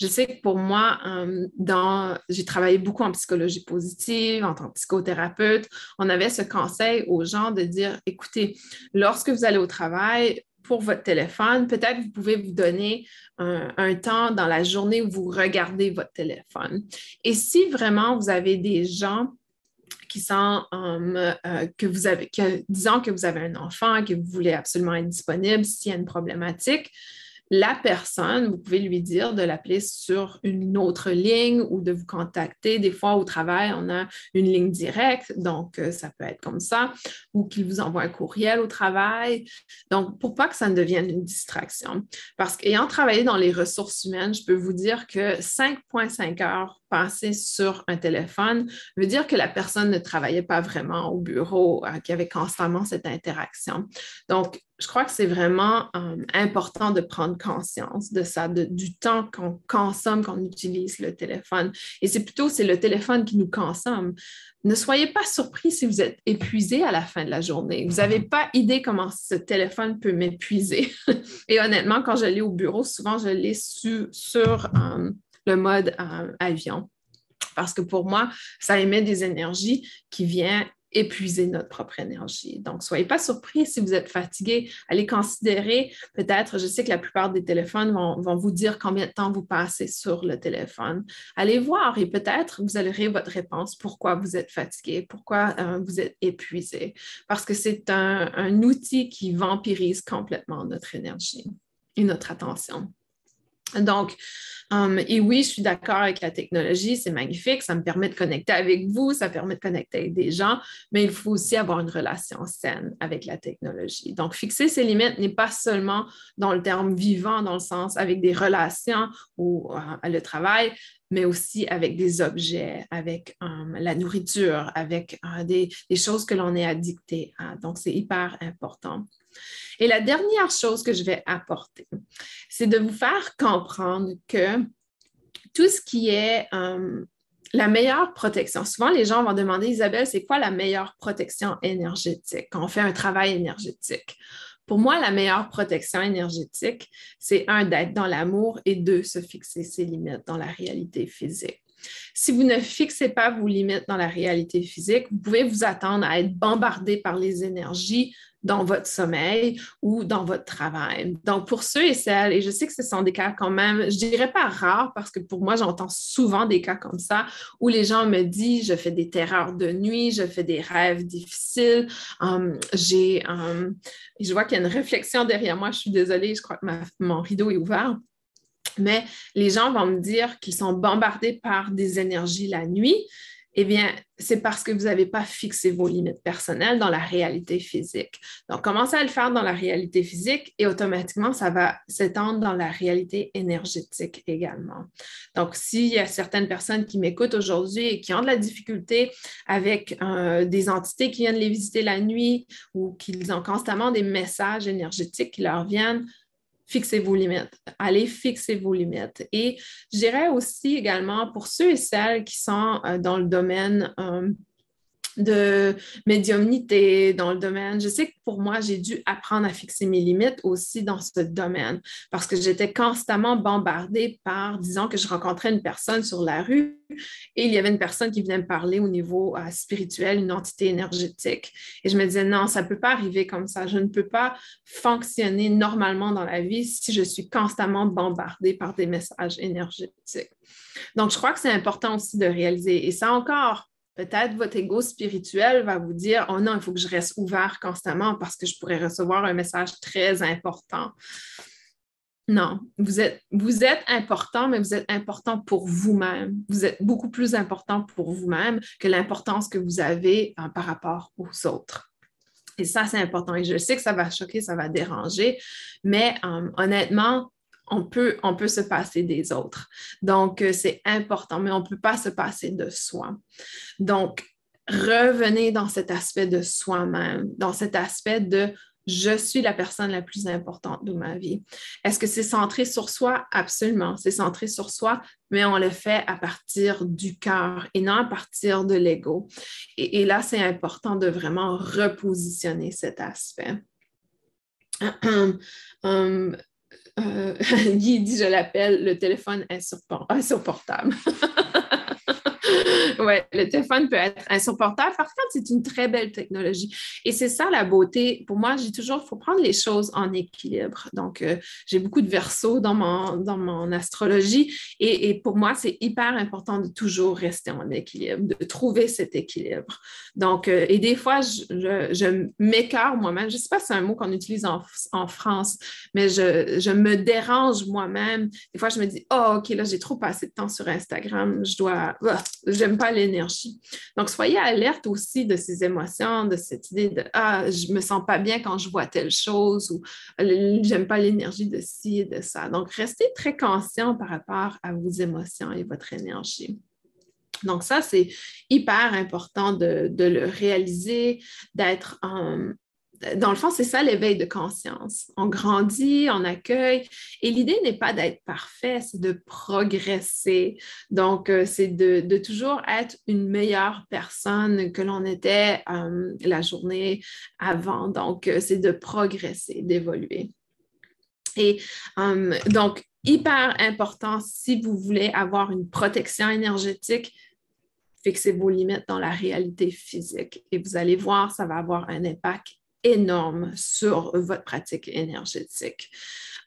Je sais que pour moi, euh, j'ai travaillé beaucoup en psychologie positive, en tant que psychothérapeute. On avait ce conseil aux gens de dire, écoutez, lorsque vous allez au travail, pour votre téléphone, peut-être vous pouvez vous donner un, temps dans la journée où vous regardez votre téléphone. Et si vraiment vous avez des gens qui sont, euh, euh, que vous avez, que, disons que vous avez un enfant, que vous voulez absolument être disponible s'il y a une problématique, la personne, vous pouvez lui dire de l'appeler sur une autre ligne ou de vous contacter. Des fois, au travail, on a une ligne directe, donc euh, ça peut être comme ça, ou qu'il vous envoie un courriel au travail. Donc, pour pas que ça ne devienne une distraction. Parce qu'ayant travaillé dans les ressources humaines, je peux vous dire que 5,5 heures passé sur un téléphone veut dire que la personne ne travaillait pas vraiment au bureau, euh, qu'il y avait constamment cette interaction. Donc, je crois que c'est vraiment euh, important de prendre conscience de ça, du temps qu'on consomme, qu'on utilise le téléphone. Et c'est plutôt, c'est le téléphone qui nous consomme. Ne soyez pas surpris si vous êtes épuisé à la fin de la journée. Vous n'avez pas idée comment ce téléphone peut m'épuiser. Et honnêtement, quand je l'ai au bureau, souvent, je l'ai sur euh, le mode euh, avion parce que pour moi, ça émet des énergies qui viennent épuiser notre propre énergie. Donc, soyez pas surpris si vous êtes fatigué. Allez considérer, peut-être, je sais que la plupart des téléphones vont, vous dire combien de temps vous passez sur le téléphone. Allez voir et peut-être vous aurez votre réponse pourquoi vous êtes fatigué, pourquoi euh, vous êtes épuisé. Parce que c'est un, un outil qui vampirise complètement notre énergie et notre attention. Donc, um, et oui, je suis d'accord avec la technologie, c'est magnifique, ça me permet de connecter avec vous, ça permet de connecter avec des gens, mais il faut aussi avoir une relation saine avec la technologie. Donc, fixer ses limites n'est pas seulement dans le terme vivant, dans le sens avec des relations ou euh, le travail, mais aussi avec des objets, avec um, la nourriture, avec euh, des, des, choses que l'on est addicté à. Donc, c'est hyper important. Et la dernière chose que je vais apporter, c'est de vous faire comprendre que tout ce qui est euh, la meilleure protection, souvent les gens vont demander, Isabelle, c'est quoi la meilleure protection énergétique? Quand on fait un travail énergétique? Pour moi, la meilleure protection énergétique, c'est un, d'être dans l'amour et deux, se fixer ses limites dans la réalité physique. Si vous ne fixez pas vos limites dans la réalité physique, vous pouvez vous attendre à être bombardé par les énergies dans votre sommeil ou dans votre travail. Donc, pour ceux et celles, et je sais que ce sont des cas quand même, je dirais pas rares, parce que pour moi, j'entends souvent des cas comme ça, où les gens me disent, je fais des terreurs de nuit, je fais des rêves difficiles, um, j'ai, um, je vois qu'il y a une réflexion derrière moi, je suis désolée, je crois que mon rideau est ouvert. Mais les gens vont me dire qu'ils sont bombardés par des énergies la nuit eh bien, c'est parce que vous n'avez pas fixé vos limites personnelles dans la réalité physique. Donc, commencez à le faire dans la réalité physique? Et automatiquement, ça va s'étendre dans la réalité énergétique également. Donc, s'il y a certaines personnes qui m'écoutent aujourd'hui et qui ont de la difficulté avec euh, des entités qui viennent les visiter la nuit ou qu'ils ont constamment des messages énergétiques qui leur viennent, fixez vos limites. Allez fixer vos limites. Et je dirais aussi également pour ceux et celles qui sont euh, dans le domaine euh, de médiumnité dans le domaine. Je sais que pour moi, j'ai dû apprendre à fixer mes limites aussi dans ce domaine parce que j'étais constamment bombardée par, disons que je rencontrais une personne sur la rue et il y avait une personne qui venait me parler au niveau euh, spirituel, une entité énergétique. Et je me disais, non, ça ne peut pas arriver comme ça. Je ne peux pas fonctionner normalement dans la vie si je suis constamment bombardée par des messages énergétiques. Donc, je crois que c'est important aussi de réaliser. Et ça encore, Peut-être votre ego spirituel va vous dire Oh non, il faut que je reste ouvert constamment parce que je pourrais recevoir un message très important. Non, vous êtes, important, mais vous êtes important pour vous-même. Vous êtes beaucoup plus important pour vous-même que l'importance que vous avez euh, par rapport aux autres. Et ça, c'est important. Et je sais que ça va choquer, ça va déranger, mais euh, honnêtement, on peut, se passer des autres. Donc, euh, c'est important, mais on ne peut pas se passer de soi. Donc, revenez dans cet aspect de soi-même, dans cet aspect de je suis la personne la plus importante de ma vie. Est-ce que c'est centré sur soi? Absolument, c'est centré sur soi, mais on le fait à partir du cœur et non à partir de l'ego. Et, là, c'est important de vraiment repositionner cet aspect. Hum, euh, Guy dit, je l'appelle, le téléphone insupportable. oui, le téléphone peut être insupportable. Par contre, c'est une très belle technologie. Et c'est ça la beauté. Pour moi, j'ai toujours, il faut prendre les choses en équilibre. Donc, euh, j'ai beaucoup de versos dans mon, dans mon astrologie. Et, pour moi, c'est hyper important de toujours rester en équilibre, de trouver cet équilibre. Donc, euh, et des fois, je, je, m'écœure moi-même. Je ne sais pas si c'est un mot qu'on utilise en, en, France, mais je, me dérange moi-même. Des fois, je me dis, oh, OK, là, j'ai trop passé de temps sur Instagram. Je dois, pas l'énergie. Donc, soyez alerte aussi de ces émotions, de cette idée de Ah, je me sens pas bien quand je vois telle chose ou j'aime pas l'énergie de ci et de ça. Donc, restez très conscient par rapport à vos émotions et votre énergie. Donc ça, c'est hyper important de, le réaliser, d'être en dans le fond, c'est ça l'éveil de conscience. On grandit, on accueille. Et l'idée n'est pas d'être parfait, c'est de progresser. Donc, euh, c'est de, toujours être une meilleure personne que l'on était euh, la journée avant. Donc, euh, c'est de progresser, d'évoluer. Et donc, hyper important, si vous voulez avoir une protection énergétique, fixez vos limites dans la réalité physique. Et vous allez voir, ça va avoir un impact énorme sur votre pratique énergétique.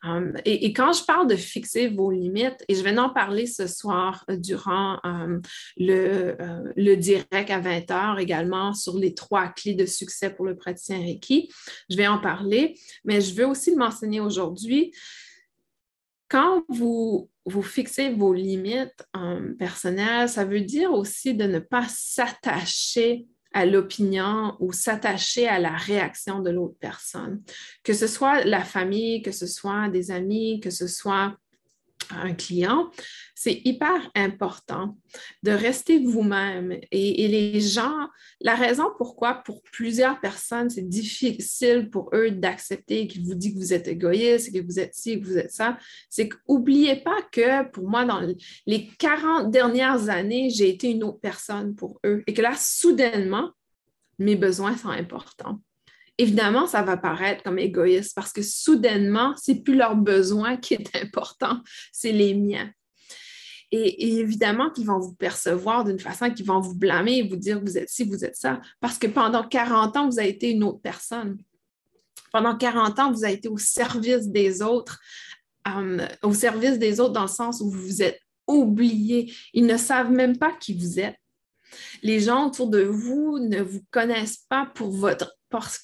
Um, et, quand je parle de fixer vos limites, et je vais en parler ce soir euh, durant um, le, euh, le, direct à 20 heures également sur les trois clés de succès pour le praticien Reiki, je vais en parler, mais je veux aussi le mentionner aujourd'hui. Quand vous, vous fixez vos limites um, personnelles, ça veut dire aussi de ne pas s'attacher à l'opinion ou s'attacher à la réaction de l'autre personne. Que ce soit la famille, que ce soit des amis, que ce soit un client, c'est hyper important de rester vous-même. Et, les gens, la raison pourquoi pour plusieurs personnes, c'est difficile pour eux d'accepter qu'ils vous disent que vous êtes égoïste, que vous êtes ci, que vous êtes ça, c'est qu'oubliez pas que pour moi, dans les 40 dernières années, j'ai été une autre personne pour eux et que là, soudainement, mes besoins sont importants évidemment, ça va paraître comme égoïste parce que soudainement, c'est plus leur besoin qui est important, c'est les miens. Et, évidemment qu'ils vont vous percevoir d'une façon qu'ils vont vous blâmer et vous dire vous êtes ci, vous êtes ça, parce que pendant 40 ans, vous avez été une autre personne. Pendant 40 ans, vous avez été au service des autres, euh, au service des autres dans le sens où vous vous êtes oublié. Ils ne savent même pas qui vous êtes. Les gens autour de vous ne vous connaissent pas pour votre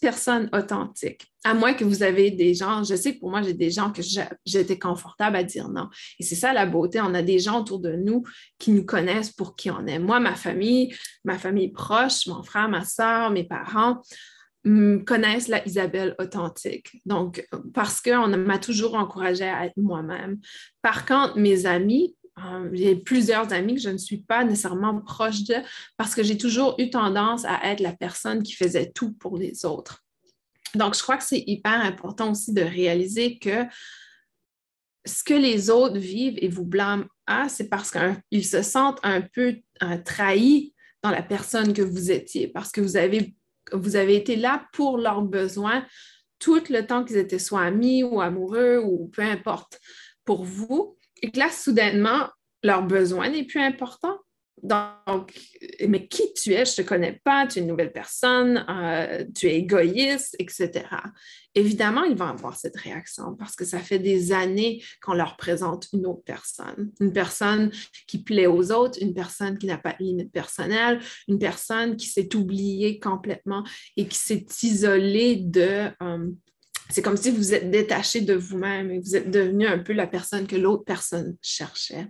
personne authentique. À moins que vous avez des gens, je sais que pour moi, j'ai des gens que j'étais confortable à dire non. Et c'est ça la beauté. On a des gens autour de nous qui nous connaissent pour qui on est. Moi, ma famille, ma famille proche, mon frère, ma soeur, mes parents, connaissent la Isabelle authentique. Donc, parce qu'on m'a toujours encouragée à être moi-même. Par contre, mes amis, euh, j'ai plusieurs amis que je ne suis pas nécessairement proche de parce que j'ai toujours eu tendance à être la personne qui faisait tout pour les autres. Donc, je crois que c'est hyper important aussi de réaliser que ce que les autres vivent et vous blâment à, c'est parce qu'ils se sentent un peu euh, trahis dans la personne que vous étiez, parce que vous avez, vous avez été là pour leurs besoins tout le temps qu'ils étaient soit amis ou amoureux ou peu importe pour vous. Et que là, soudainement, leur besoin n'est plus important. Donc, mais qui tu es, je ne te connais pas, tu es une nouvelle personne, euh, tu es égoïste, etc. Évidemment, ils vont avoir cette réaction parce que ça fait des années qu'on leur présente une autre personne, une personne qui plaît aux autres, une personne qui n'a pas de limite personnelle, une personne qui s'est oubliée complètement et qui s'est isolée de, euh, c'est comme si vous êtes détaché de vous-même et vous êtes devenu un peu la personne que l'autre personne cherchait.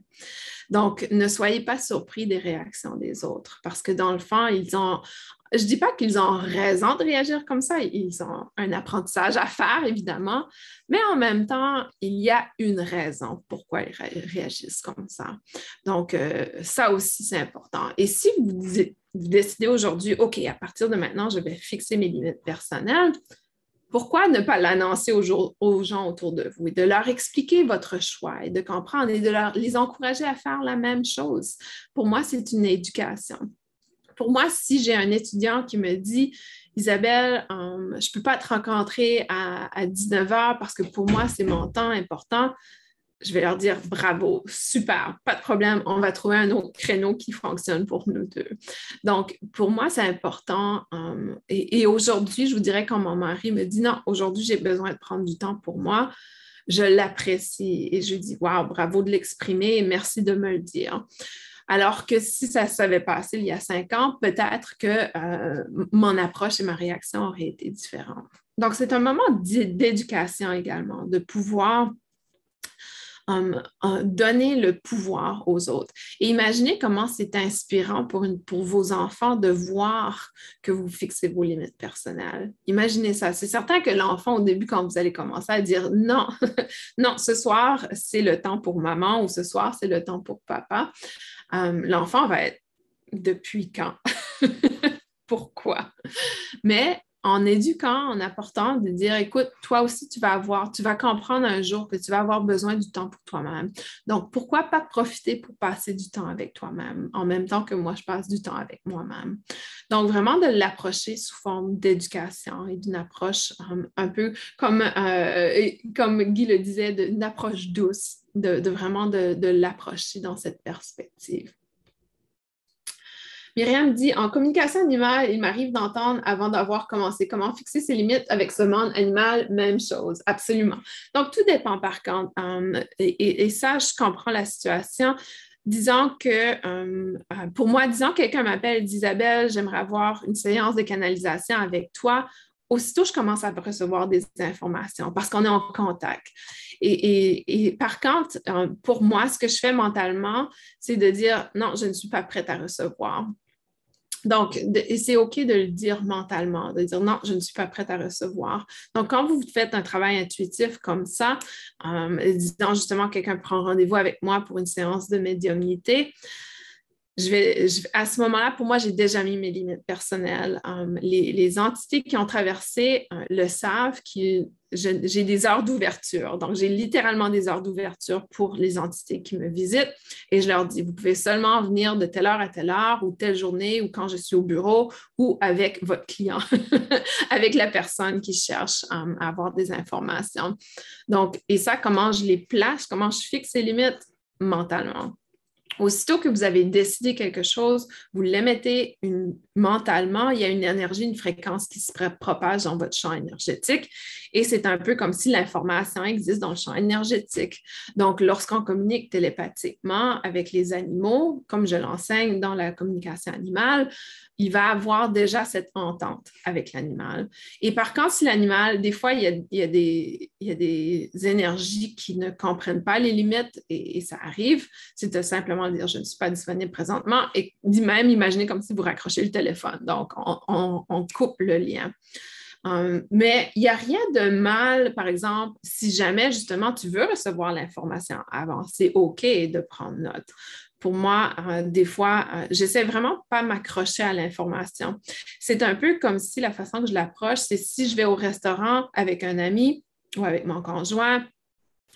Donc, ne soyez pas surpris des réactions des autres parce que dans le fond, ils ont, je ne dis pas qu'ils ont raison de réagir comme ça, ils ont un apprentissage à faire, évidemment, mais en même temps, il y a une raison pourquoi ils réagissent comme ça. Donc, euh, ça aussi, c'est important. Et si vous, vous décidez aujourd'hui, OK, à partir de maintenant, je vais fixer mes limites personnelles, pourquoi ne pas l'annoncer aux, gens autour de vous et de leur expliquer votre choix et de comprendre et de les encourager à faire la même chose? Pour moi, c'est une éducation. Pour moi, si j'ai un étudiant qui me dit, Isabelle, euh, je ne peux pas te rencontrer à, à 19 heures parce que pour moi, c'est mon temps important, je vais leur dire bravo, super, pas de problème, on va trouver un autre créneau qui fonctionne pour nous deux. Donc, pour moi, c'est important. Euh, et, aujourd'hui, je vous dirais quand mon mari me dit non, aujourd'hui, j'ai besoin de prendre du temps pour moi, je l'apprécie et je dis waouh, bravo de l'exprimer et merci de me le dire. Alors que si ça s'avait passé il y a cinq ans, peut-être que euh, mon approche et ma réaction auraient été différentes. Donc, c'est un moment d'éducation également, de pouvoir donner le pouvoir aux autres. Et imaginez comment c'est inspirant pour, pour vos enfants de voir que vous fixez vos limites personnelles. Imaginez ça. C'est certain que l'enfant, au début, quand vous allez commencer à dire non, non, ce soir, c'est le temps pour maman ou ce soir, c'est le temps pour papa, l'enfant va être depuis quand? Pourquoi? Mais en éduquant, en apportant, de dire, écoute, toi aussi, tu vas avoir, tu vas comprendre un jour que tu vas avoir besoin du temps pour toi-même. Donc, pourquoi pas profiter pour passer du temps avec toi-même en même temps que moi, je passe du temps avec moi-même? Donc, vraiment de l'approcher sous forme d'éducation et d'une approche euh, un peu comme, euh, comme Guy le disait, d'une approche douce, de, vraiment de l'approcher dans cette perspective. Myriam dit En communication animale, il m'arrive d'entendre avant d'avoir commencé comment fixer ses limites avec ce monde animal, même chose, absolument. Donc, tout dépend par contre. Euh, et, ça, je comprends la situation. Disons que, euh, pour moi, disons que quelqu'un m'appelle, Isabelle, j'aimerais avoir une séance de canalisation avec toi aussitôt je commence à recevoir des informations parce qu'on est en contact. Et, par contre, euh, pour moi, ce que je fais mentalement, c'est de dire non, je ne suis pas prête à recevoir. Donc, c'est OK de le dire mentalement, de dire non, je ne suis pas prête à recevoir. Donc, quand vous faites un travail intuitif comme ça, euh, disant justement quelqu'un prend rendez-vous avec moi pour une séance de médiumnité, je vais, à ce moment-là, pour moi, j'ai déjà mis mes limites personnelles. Euh, les, entités qui ont traversé euh, le savent que j'ai des heures d'ouverture. Donc, j'ai littéralement des heures d'ouverture pour les entités qui me visitent et je leur dis, vous pouvez seulement venir de telle heure à telle heure ou telle journée ou quand je suis au bureau ou avec votre client, avec la personne qui cherche euh, à avoir des informations. Donc, et ça, comment je les place, comment je fixe ces limites? Mentalement. Aussitôt que vous avez décidé quelque chose, vous l'émettez mentalement, il y a une énergie, une fréquence qui se propage dans votre champ énergétique. Et c'est un peu comme si l'information existe dans le champ énergétique. Donc, lorsqu'on communique télépathiquement avec les animaux, comme je l'enseigne dans la communication animale, il va avoir déjà cette entente avec l'animal. Et par contre, si l'animal, des fois, il y, a, des, énergies qui ne comprennent pas les limites et, ça arrive, c'est de simplement dire je ne suis pas disponible présentement et même imaginer comme si vous raccrochez le téléphone. Donc, on, coupe le lien. Euh, mais il n'y a rien de mal, par exemple, si jamais justement tu veux recevoir l'information avant, c'est OK de prendre note pour moi, euh, des fois, euh, j'essaie vraiment pas m'accrocher à l'information. C'est un peu comme si la façon que je l'approche, c'est si je vais au restaurant avec un ami ou avec mon conjoint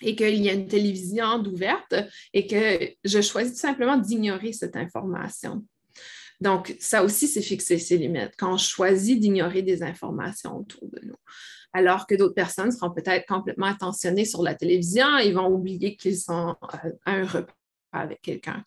et qu'il y a une télévision ouverte et que je choisis tout simplement d'ignorer cette information. Donc, ça aussi, c'est fixer ses limites quand on choisit d'ignorer des informations autour de nous. Alors que d'autres personnes seront peut-être complètement attentionnées sur la télévision, ils vont oublier qu'ils sont euh, à un repas avec quelqu'un.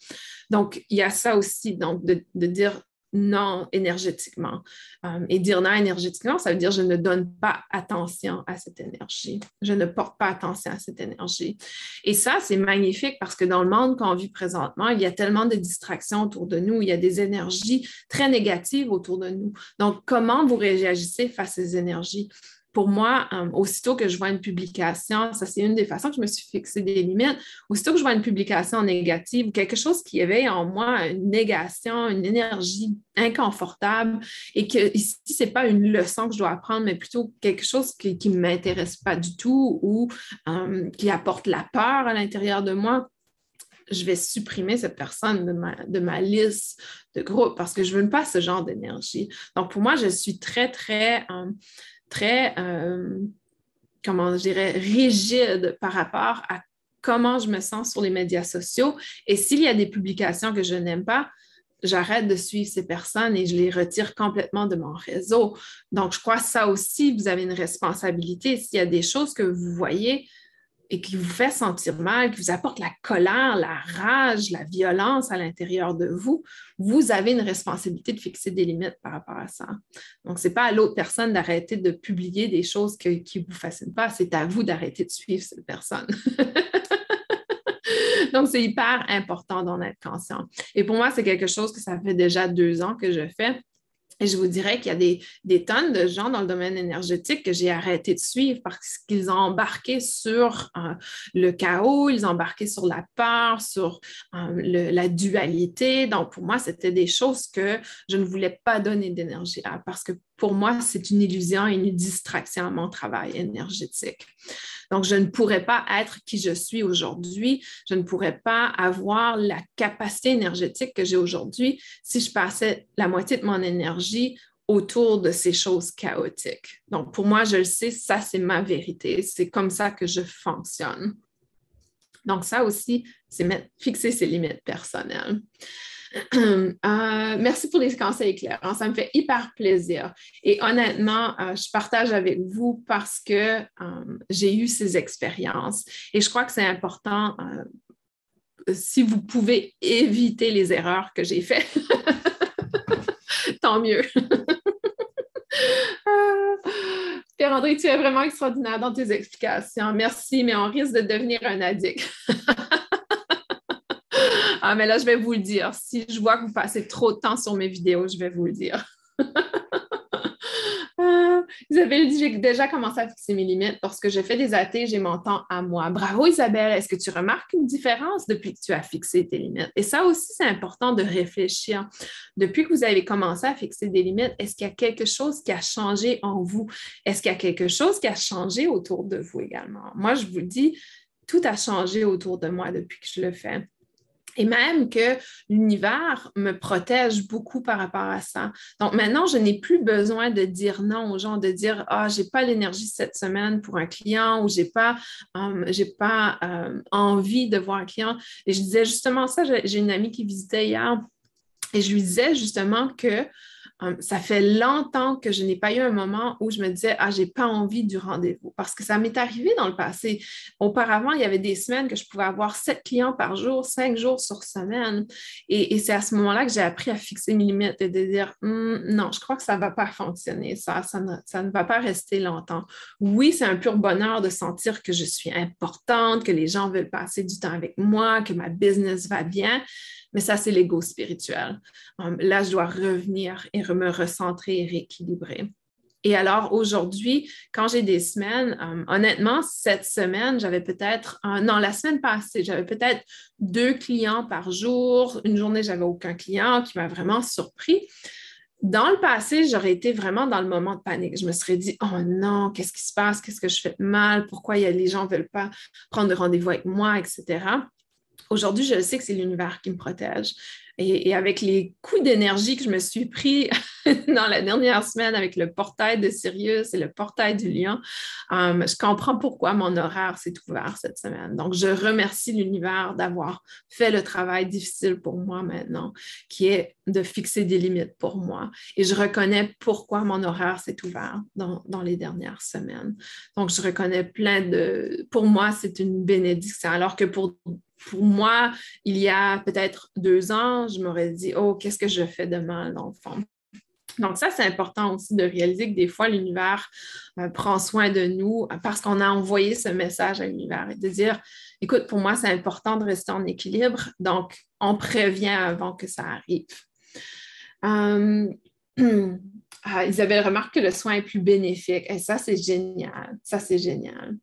Donc, il y a ça aussi, donc de, dire non énergétiquement. Euh, et dire non énergétiquement, ça veut dire je ne donne pas attention à cette énergie. Je ne porte pas attention à cette énergie. Et ça, c'est magnifique parce que dans le monde qu'on vit présentement, il y a tellement de distractions autour de nous, il y a des énergies très négatives autour de nous. Donc, comment vous réagissez face à ces énergies? Pour moi, euh, aussitôt que je vois une publication, ça c'est une des façons que je me suis fixé des limites, aussitôt que je vois une publication négative, quelque chose qui éveille en moi une négation, une énergie inconfortable et que ici, ce n'est pas une leçon que je dois apprendre, mais plutôt quelque chose qui ne m'intéresse pas du tout ou euh, qui apporte la peur à l'intérieur de moi, je vais supprimer cette personne de ma, de ma, liste de groupe parce que je ne veux pas ce genre d'énergie. Donc, pour moi, je suis très, très euh, très, euh, comment je dirais, rigide par rapport à comment je me sens sur les médias sociaux. Et s'il y a des publications que je n'aime pas, j'arrête de suivre ces personnes et je les retire complètement de mon réseau. Donc, je crois que ça aussi, vous avez une responsabilité. S'il y a des choses que vous voyez et qui vous fait sentir mal, qui vous apporte la colère, la rage, la violence à l'intérieur de vous, vous avez une responsabilité de fixer des limites par rapport à ça. Donc, ce n'est pas à l'autre personne d'arrêter de publier des choses qui ne vous fascinent pas, c'est à vous d'arrêter de suivre cette personne. Donc, c'est hyper important d'en être conscient. Et pour moi, c'est quelque chose que ça fait déjà deux ans que je fais. Et je vous dirais qu'il y a des, tonnes de gens dans le domaine énergétique que j'ai arrêté de suivre parce qu'ils ont embarqué sur euh, le chaos, ils ont embarqué sur la peur, sur euh, la dualité. Donc, pour moi, c'était des choses que je ne voulais pas donner d'énergie à parce que pour moi, c'est une illusion et une distraction à mon travail énergétique. Donc, je ne pourrais pas être qui je suis aujourd'hui, je ne pourrais pas avoir la capacité énergétique que j'ai aujourd'hui si je passais la moitié de mon énergie autour de ces choses chaotiques. Donc, pour moi, je le sais, ça, c'est ma vérité. C'est comme ça que je fonctionne. Donc, ça aussi, c'est fixer ses limites personnelles. Euh, merci pour les conseils clairs. Hein. ça me fait hyper plaisir. Et honnêtement, euh, je partage avec vous parce que euh, j'ai eu ces expériences. Et je crois que c'est important, si vous pouvez éviter les erreurs que j'ai faites, tant mieux. Pierre-André, tu es vraiment extraordinaire dans tes explications. Merci, mais on risque de devenir un addict. Ah, mais là, je vais vous le dire. Si je vois que vous passez trop de temps sur mes vidéos, je vais vous le dire. ah, Isabelle dit J'ai déjà commencé à fixer mes limites. Lorsque je fais des AT, j'ai mon temps à moi. Bravo, Isabelle. Est-ce que tu remarques une différence depuis que tu as fixé tes limites? Et ça aussi, c'est important de réfléchir. Depuis que vous avez commencé à fixer des limites, est-ce qu'il y a quelque chose qui a changé en vous? Est-ce qu'il y a quelque chose qui a changé autour de vous également? Moi, je vous dis, tout a changé autour de moi depuis que je le fais. Et même que l'univers me protège beaucoup par rapport à ça. Donc maintenant, je n'ai plus besoin de dire non aux gens, de dire Ah, je n'ai pas l'énergie cette semaine pour un client ou je n'ai pas, euh, pas euh, envie de voir un client. Et je disais justement ça, j'ai une amie qui visitait hier et je lui disais justement que Ça fait longtemps que je n'ai pas eu un moment où je me disais, ah, j'ai pas envie du rendez-vous. Parce que ça m'est arrivé dans le passé. Auparavant, il y avait des semaines que je pouvais avoir sept clients par jour, cinq jours sur semaine. Et, c'est à ce moment-là que j'ai appris à fixer mes limites et de dire, hum, non, je crois que ça ne va pas fonctionner. Ça, ça ne, ça ne va pas rester longtemps. Oui, c'est un pur bonheur de sentir que je suis importante, que les gens veulent passer du temps avec moi, que ma business va bien. Mais ça, c'est l'ego spirituel. Um, là, je dois revenir et me recentrer et rééquilibrer. Et alors aujourd'hui, quand j'ai des semaines, um, honnêtement, cette semaine, j'avais peut-être, non, la semaine passée, j'avais peut-être deux clients par jour. Une journée, j'avais aucun client qui m'a vraiment surpris. Dans le passé, j'aurais été vraiment dans le moment de panique. Je me serais dit, oh non, qu'est-ce qui se passe? Qu'est-ce que je fais mal? Pourquoi les gens ne veulent pas prendre de rendez-vous avec moi, etc. Aujourd'hui, je sais que c'est l'univers qui me protège. Et, avec les coups d'énergie que je me suis pris dans la dernière semaine avec le portail de Sirius et le portail du lion, euh, je comprends pourquoi mon horaire s'est ouvert cette semaine. Donc, je remercie l'univers d'avoir fait le travail difficile pour moi maintenant, qui est de fixer des limites pour moi. Et je reconnais pourquoi mon horaire s'est ouvert dans, les dernières semaines. Donc, je reconnais plein de... Pour moi, c'est une bénédiction, alors que pour moi, il y a peut-être deux ans, je m'aurais dit, oh, qu'est-ce que je fais de mal dans Donc, ça, c'est important aussi de réaliser que des fois, l'univers euh, prend soin de nous parce qu'on a envoyé ce message à l'univers et de dire, écoute, pour moi, c'est important de rester en équilibre. Donc, on prévient avant que ça arrive. Euh, ah, Isabelle remarque que le soin est plus bénéfique. Et ça, c'est génial. Ça, c'est génial.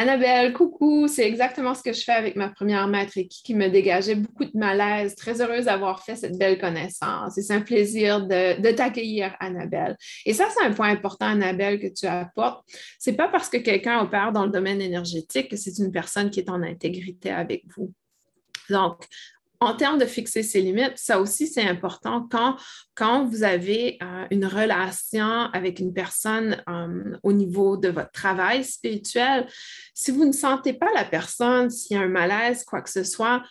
Annabelle, coucou, c'est exactement ce que je fais avec ma première maître et qui, me dégageait beaucoup de malaise. Très heureuse d'avoir fait cette belle connaissance. c'est un plaisir de, t'accueillir, Annabelle. Et ça, c'est un point important, Annabelle, que tu apportes. C'est pas parce que quelqu'un opère dans le domaine énergétique que c'est une personne qui est en intégrité avec vous. Donc, en termes de fixer ses limites, ça aussi, c'est important quand, quand vous avez euh, une relation avec une personne euh, au niveau de votre travail spirituel. Si vous ne sentez pas la personne, s'il y a un malaise, quoi que ce soit,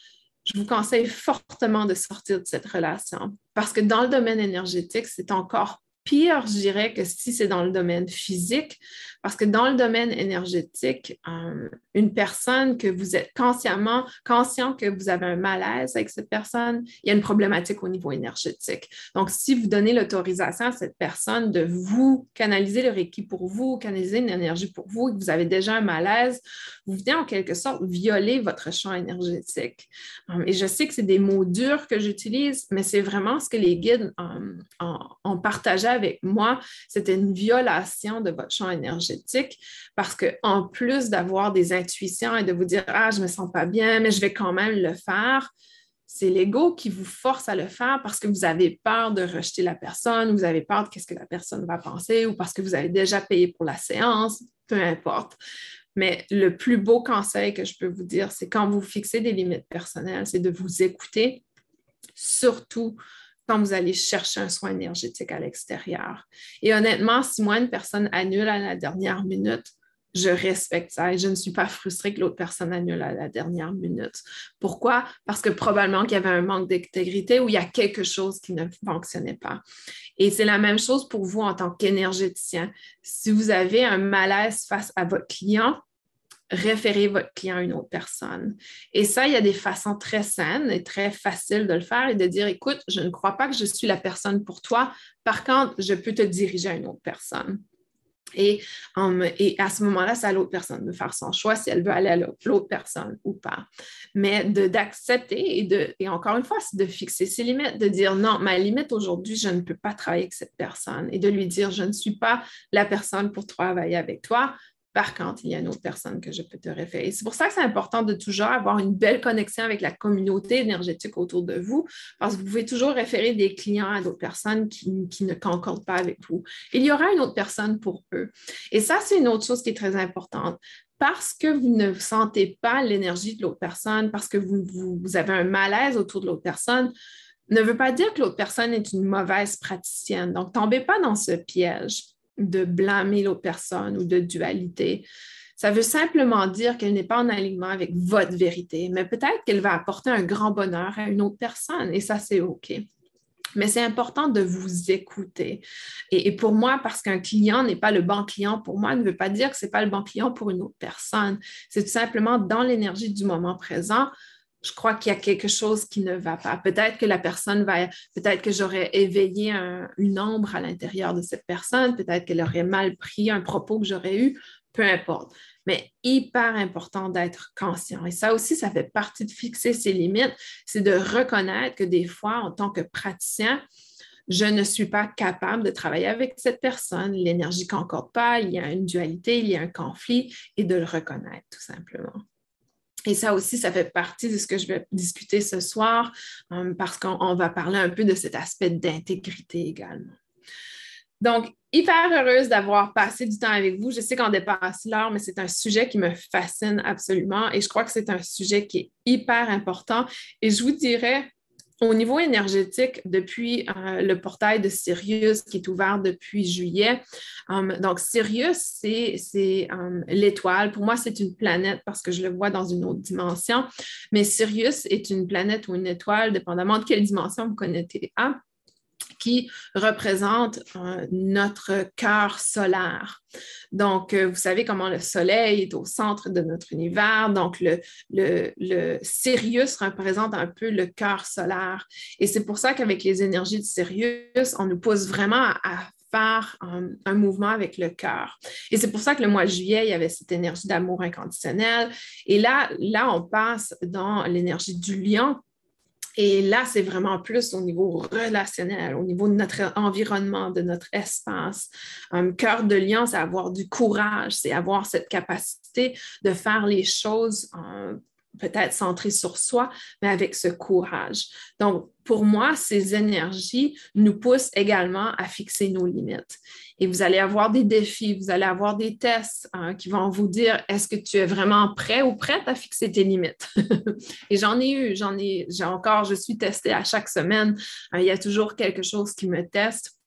je vous conseille fortement de sortir de cette relation parce que dans le domaine énergétique, c'est encore pire, je dirais, que si c'est dans le domaine physique, parce que dans le domaine énergétique, euh, une personne que vous êtes consciemment conscient que vous avez un malaise avec cette personne, il y a une problématique au niveau énergétique. Donc, si vous donnez l'autorisation à cette personne de vous canaliser le Reiki pour vous, canaliser une énergie pour vous, et que vous avez déjà un malaise, vous venez en quelque sorte violer votre champ énergétique. Euh, et je sais que c'est des mots durs que j'utilise, mais c'est vraiment ce que les guides euh, ont partagé avec moi. C'était une violation de votre champ énergétique parce qu'en plus d'avoir des intuitions et de vous dire Ah, je me sens pas bien, mais je vais quand même le faire, c'est l'ego qui vous force à le faire parce que vous avez peur de rejeter la personne, vous avez peur de ce que la personne va penser ou parce que vous avez déjà payé pour la séance, peu importe. Mais le plus beau conseil que je peux vous dire, c'est quand vous fixez des limites personnelles, c'est de vous écouter, surtout quand vous allez chercher un soin énergétique à l'extérieur. Et honnêtement, si moi, une personne annule à la dernière minute, je respecte ça et je ne suis pas frustrée que l'autre personne annule à la dernière minute. Pourquoi? Parce que probablement qu'il y avait un manque d'intégrité ou il y a quelque chose qui ne fonctionnait pas. Et c'est la même chose pour vous en tant qu'énergéticien. Si vous avez un malaise face à votre client, référez votre client à une autre personne. Et ça, il y a des façons très saines et très faciles de le faire et de dire, écoute, je ne crois pas que je suis la personne pour toi. Par contre, je peux te diriger à une autre personne. Et, à ce moment-là, c'est à l'autre personne de faire son choix si elle veut aller à l'autre personne ou pas. Mais d'accepter et, de, et encore une fois, c'est de fixer ses limites, de dire non, ma limite aujourd'hui, je ne peux pas travailler avec cette personne et de lui dire je ne suis pas la personne pour travailler avec toi. Par contre, il y a une autre personne que je peux te référer. C'est pour ça que c'est important de toujours avoir une belle connexion avec la communauté énergétique autour de vous, parce que vous pouvez toujours référer des clients à d'autres personnes qui, ne concordent pas avec vous. Il y aura une autre personne pour eux. Et ça, c'est une autre chose qui est très importante parce que vous ne sentez pas l'énergie de l'autre personne, parce que vous, avez un malaise autour de l'autre personne, ne veut pas dire que l'autre personne est une mauvaise praticienne. Donc, tombez pas dans ce piège de blâmer l'autre personne ou de dualité. Ça veut simplement dire qu'elle n'est pas en alignement avec votre vérité, mais peut-être qu'elle va apporter un grand bonheur à une autre personne et ça, c'est OK. Mais c'est important de vous écouter. Et, pour moi, parce qu'un client n'est pas le bon client pour moi, ne veut pas dire que ce n'est pas le bon client pour une autre personne. C'est tout simplement dans l'énergie du moment présent, je crois qu'il y a quelque chose qui ne va pas. Peut-être que la personne va, peut-être que j'aurais éveillé une ombre à l'intérieur de cette personne, peut-être qu'elle aurait mal pris un propos que j'aurais eu, peu importe. Mais hyper important d'être conscient. Et ça aussi, ça fait partie de fixer ses limites, c'est de reconnaître que des fois, en tant que praticien, je ne suis pas capable de travailler avec cette personne, l'énergie ne concorde pas, il y a une dualité, il y a un conflit, et de le reconnaître tout simplement. Et ça aussi, ça fait partie de ce que je vais discuter ce soir euh, parce qu'on va parler un peu de cet aspect d'intégrité également. Donc, hyper heureuse d'avoir passé du temps avec vous. Je sais qu'on dépasse l'heure, mais c'est un sujet qui me fascine absolument et je crois que c'est un sujet qui est hyper important. Et je vous dirais, au niveau énergétique, depuis euh, le portail de Sirius qui est ouvert depuis juillet, um, donc Sirius, c'est um, l'étoile. Pour moi, c'est une planète parce que je le vois dans une autre dimension, mais Sirius est une planète ou une étoile, dépendamment de quelle dimension vous connaissez à qui représente euh, notre cœur solaire. Donc, euh, vous savez comment le Soleil est au centre de notre univers. Donc, le, Sirius représente un peu le cœur solaire. Et c'est pour ça qu'avec les énergies de Sirius, on nous pousse vraiment à, faire un, un, mouvement avec le cœur. Et c'est pour ça que le mois de juillet, il y avait cette énergie d'amour inconditionnel. Et là, là, on passe dans l'énergie du lion et là, c'est vraiment plus au niveau relationnel, au niveau de notre environnement, de notre espace. Un cœur de lion, c'est avoir du courage, c'est avoir cette capacité de faire les choses peut-être centrées sur soi, mais avec ce courage. Donc, pour moi, ces énergies nous poussent également à fixer nos limites. Et vous allez avoir des défis, vous allez avoir des tests hein, qui vont vous dire est-ce que tu es vraiment prêt ou prête à fixer tes limites? et j'en ai eu, j'en ai, j'ai encore, je suis testée à chaque semaine. il y a toujours quelque chose qui me teste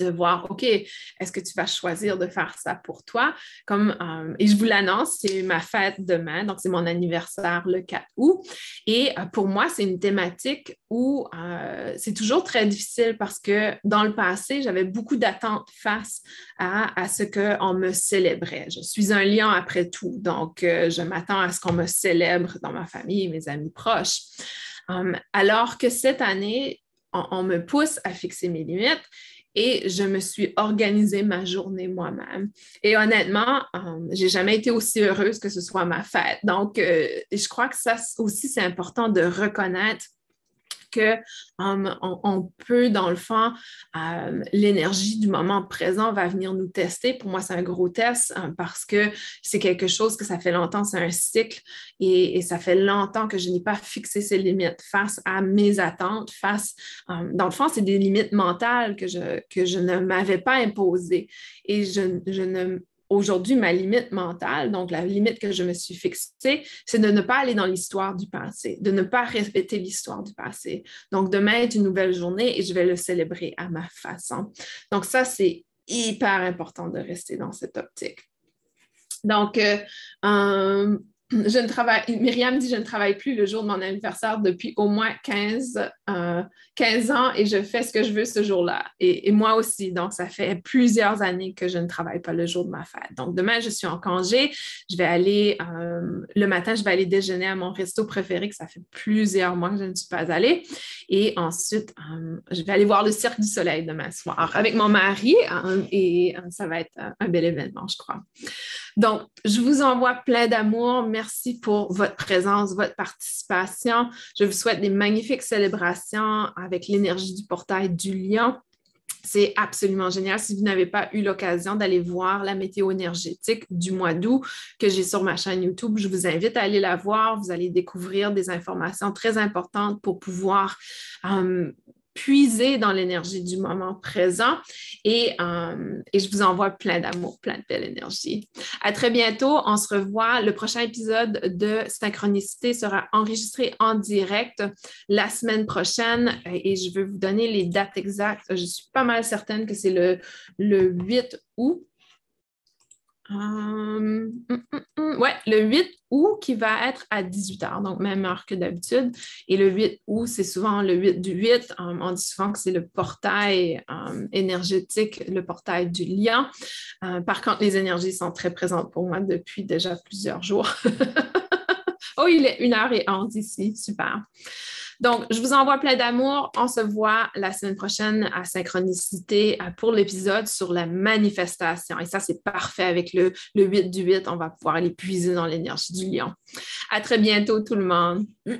de voir, OK, est-ce que tu vas choisir de faire ça pour toi? Comme, euh, et je vous l'annonce, c'est ma fête demain, donc c'est mon anniversaire le 4 août. Et euh, pour moi, c'est une thématique où euh, c'est toujours très difficile parce que dans le passé, j'avais beaucoup d'attentes face à, à ce qu'on me célébrait. Je suis un lion après tout, donc je m'attends à ce qu'on me célèbre dans ma famille, mes amis proches. alors que cette année, on me pousse à fixer mes limites et je me suis organisée ma journée moi-même. Et honnêtement, euh, j'ai jamais été aussi heureuse que ce soit ma fête. Donc, euh, je crois que ça aussi, c'est important de reconnaître que um, on, peut, dans le fond, euh, l'énergie du moment présent va venir nous tester. Pour moi, c'est un gros test euh, parce que c'est quelque chose que ça fait longtemps, c'est un cycle et, ça fait longtemps que je n'ai pas fixé ces limites face à mes attentes, face, um, dans le fond, c'est des limites mentales que je, que je ne m'avais pas imposées et je, je ne aujourd'hui, ma limite mentale, donc la limite que je me suis fixée, c'est de ne pas aller dans l'histoire du passé, de ne pas répéter l'histoire du passé. Donc, demain est une nouvelle journée et je vais le célébrer à ma façon. Donc, ça, c'est hyper important de rester dans cette optique. Donc, euh, euh, je ne travaille, Myriam dit je ne travaille plus le jour de mon anniversaire depuis au moins 15, 15 euh, ans et je fais ce que je veux ce jour-là. Et, moi aussi. Donc, ça fait plusieurs années que je ne travaille pas le jour de ma fête. Donc, demain, je suis en congé. Je vais aller, euh, le matin, je vais aller déjeuner à mon resto préféré, que ça fait plusieurs mois que je ne suis pas allée. Et ensuite, euh, je vais aller voir le Cirque du Soleil demain soir avec mon mari et ça va être un bel événement, je crois. Donc, je vous envoie plein d'amour. Merci pour votre présence, votre participation. Je vous souhaite des magnifiques célébrations avec l'énergie du portail du lion. C'est absolument génial. Si vous n'avez pas eu l'occasion d'aller voir la météo énergétique du mois d'août que j'ai sur ma chaîne YouTube, je vous invite à aller la voir. Vous allez découvrir des informations très importantes pour pouvoir euh, puiser dans l'énergie du moment présent et, euh, et, je vous envoie plein d'amour, plein de belle énergie. À très bientôt. On se revoit. Le prochain épisode de Synchronicité sera enregistré en direct la semaine prochaine et je vais vous donner les dates exactes. Je suis pas mal certaine que c'est le, le 8 août ouais, le 8 août qui va être à 18h, donc même heure que d'habitude. Et le 8 août, c'est souvent le 8 du 8. Euh, on dit souvent que c'est le portail euh, énergétique, le portail du lien. par contre, les énergies sont très présentes pour moi depuis déjà plusieurs jours. oh, il est 1h11 ici, super. Donc, je vous envoie plein d'amour. On se voit la semaine prochaine à Synchronicité pour l'épisode sur la manifestation. Et ça, c'est parfait avec le, le 8 du 8. On va pouvoir aller puiser dans l'énergie du lion. À très bientôt, tout le monde.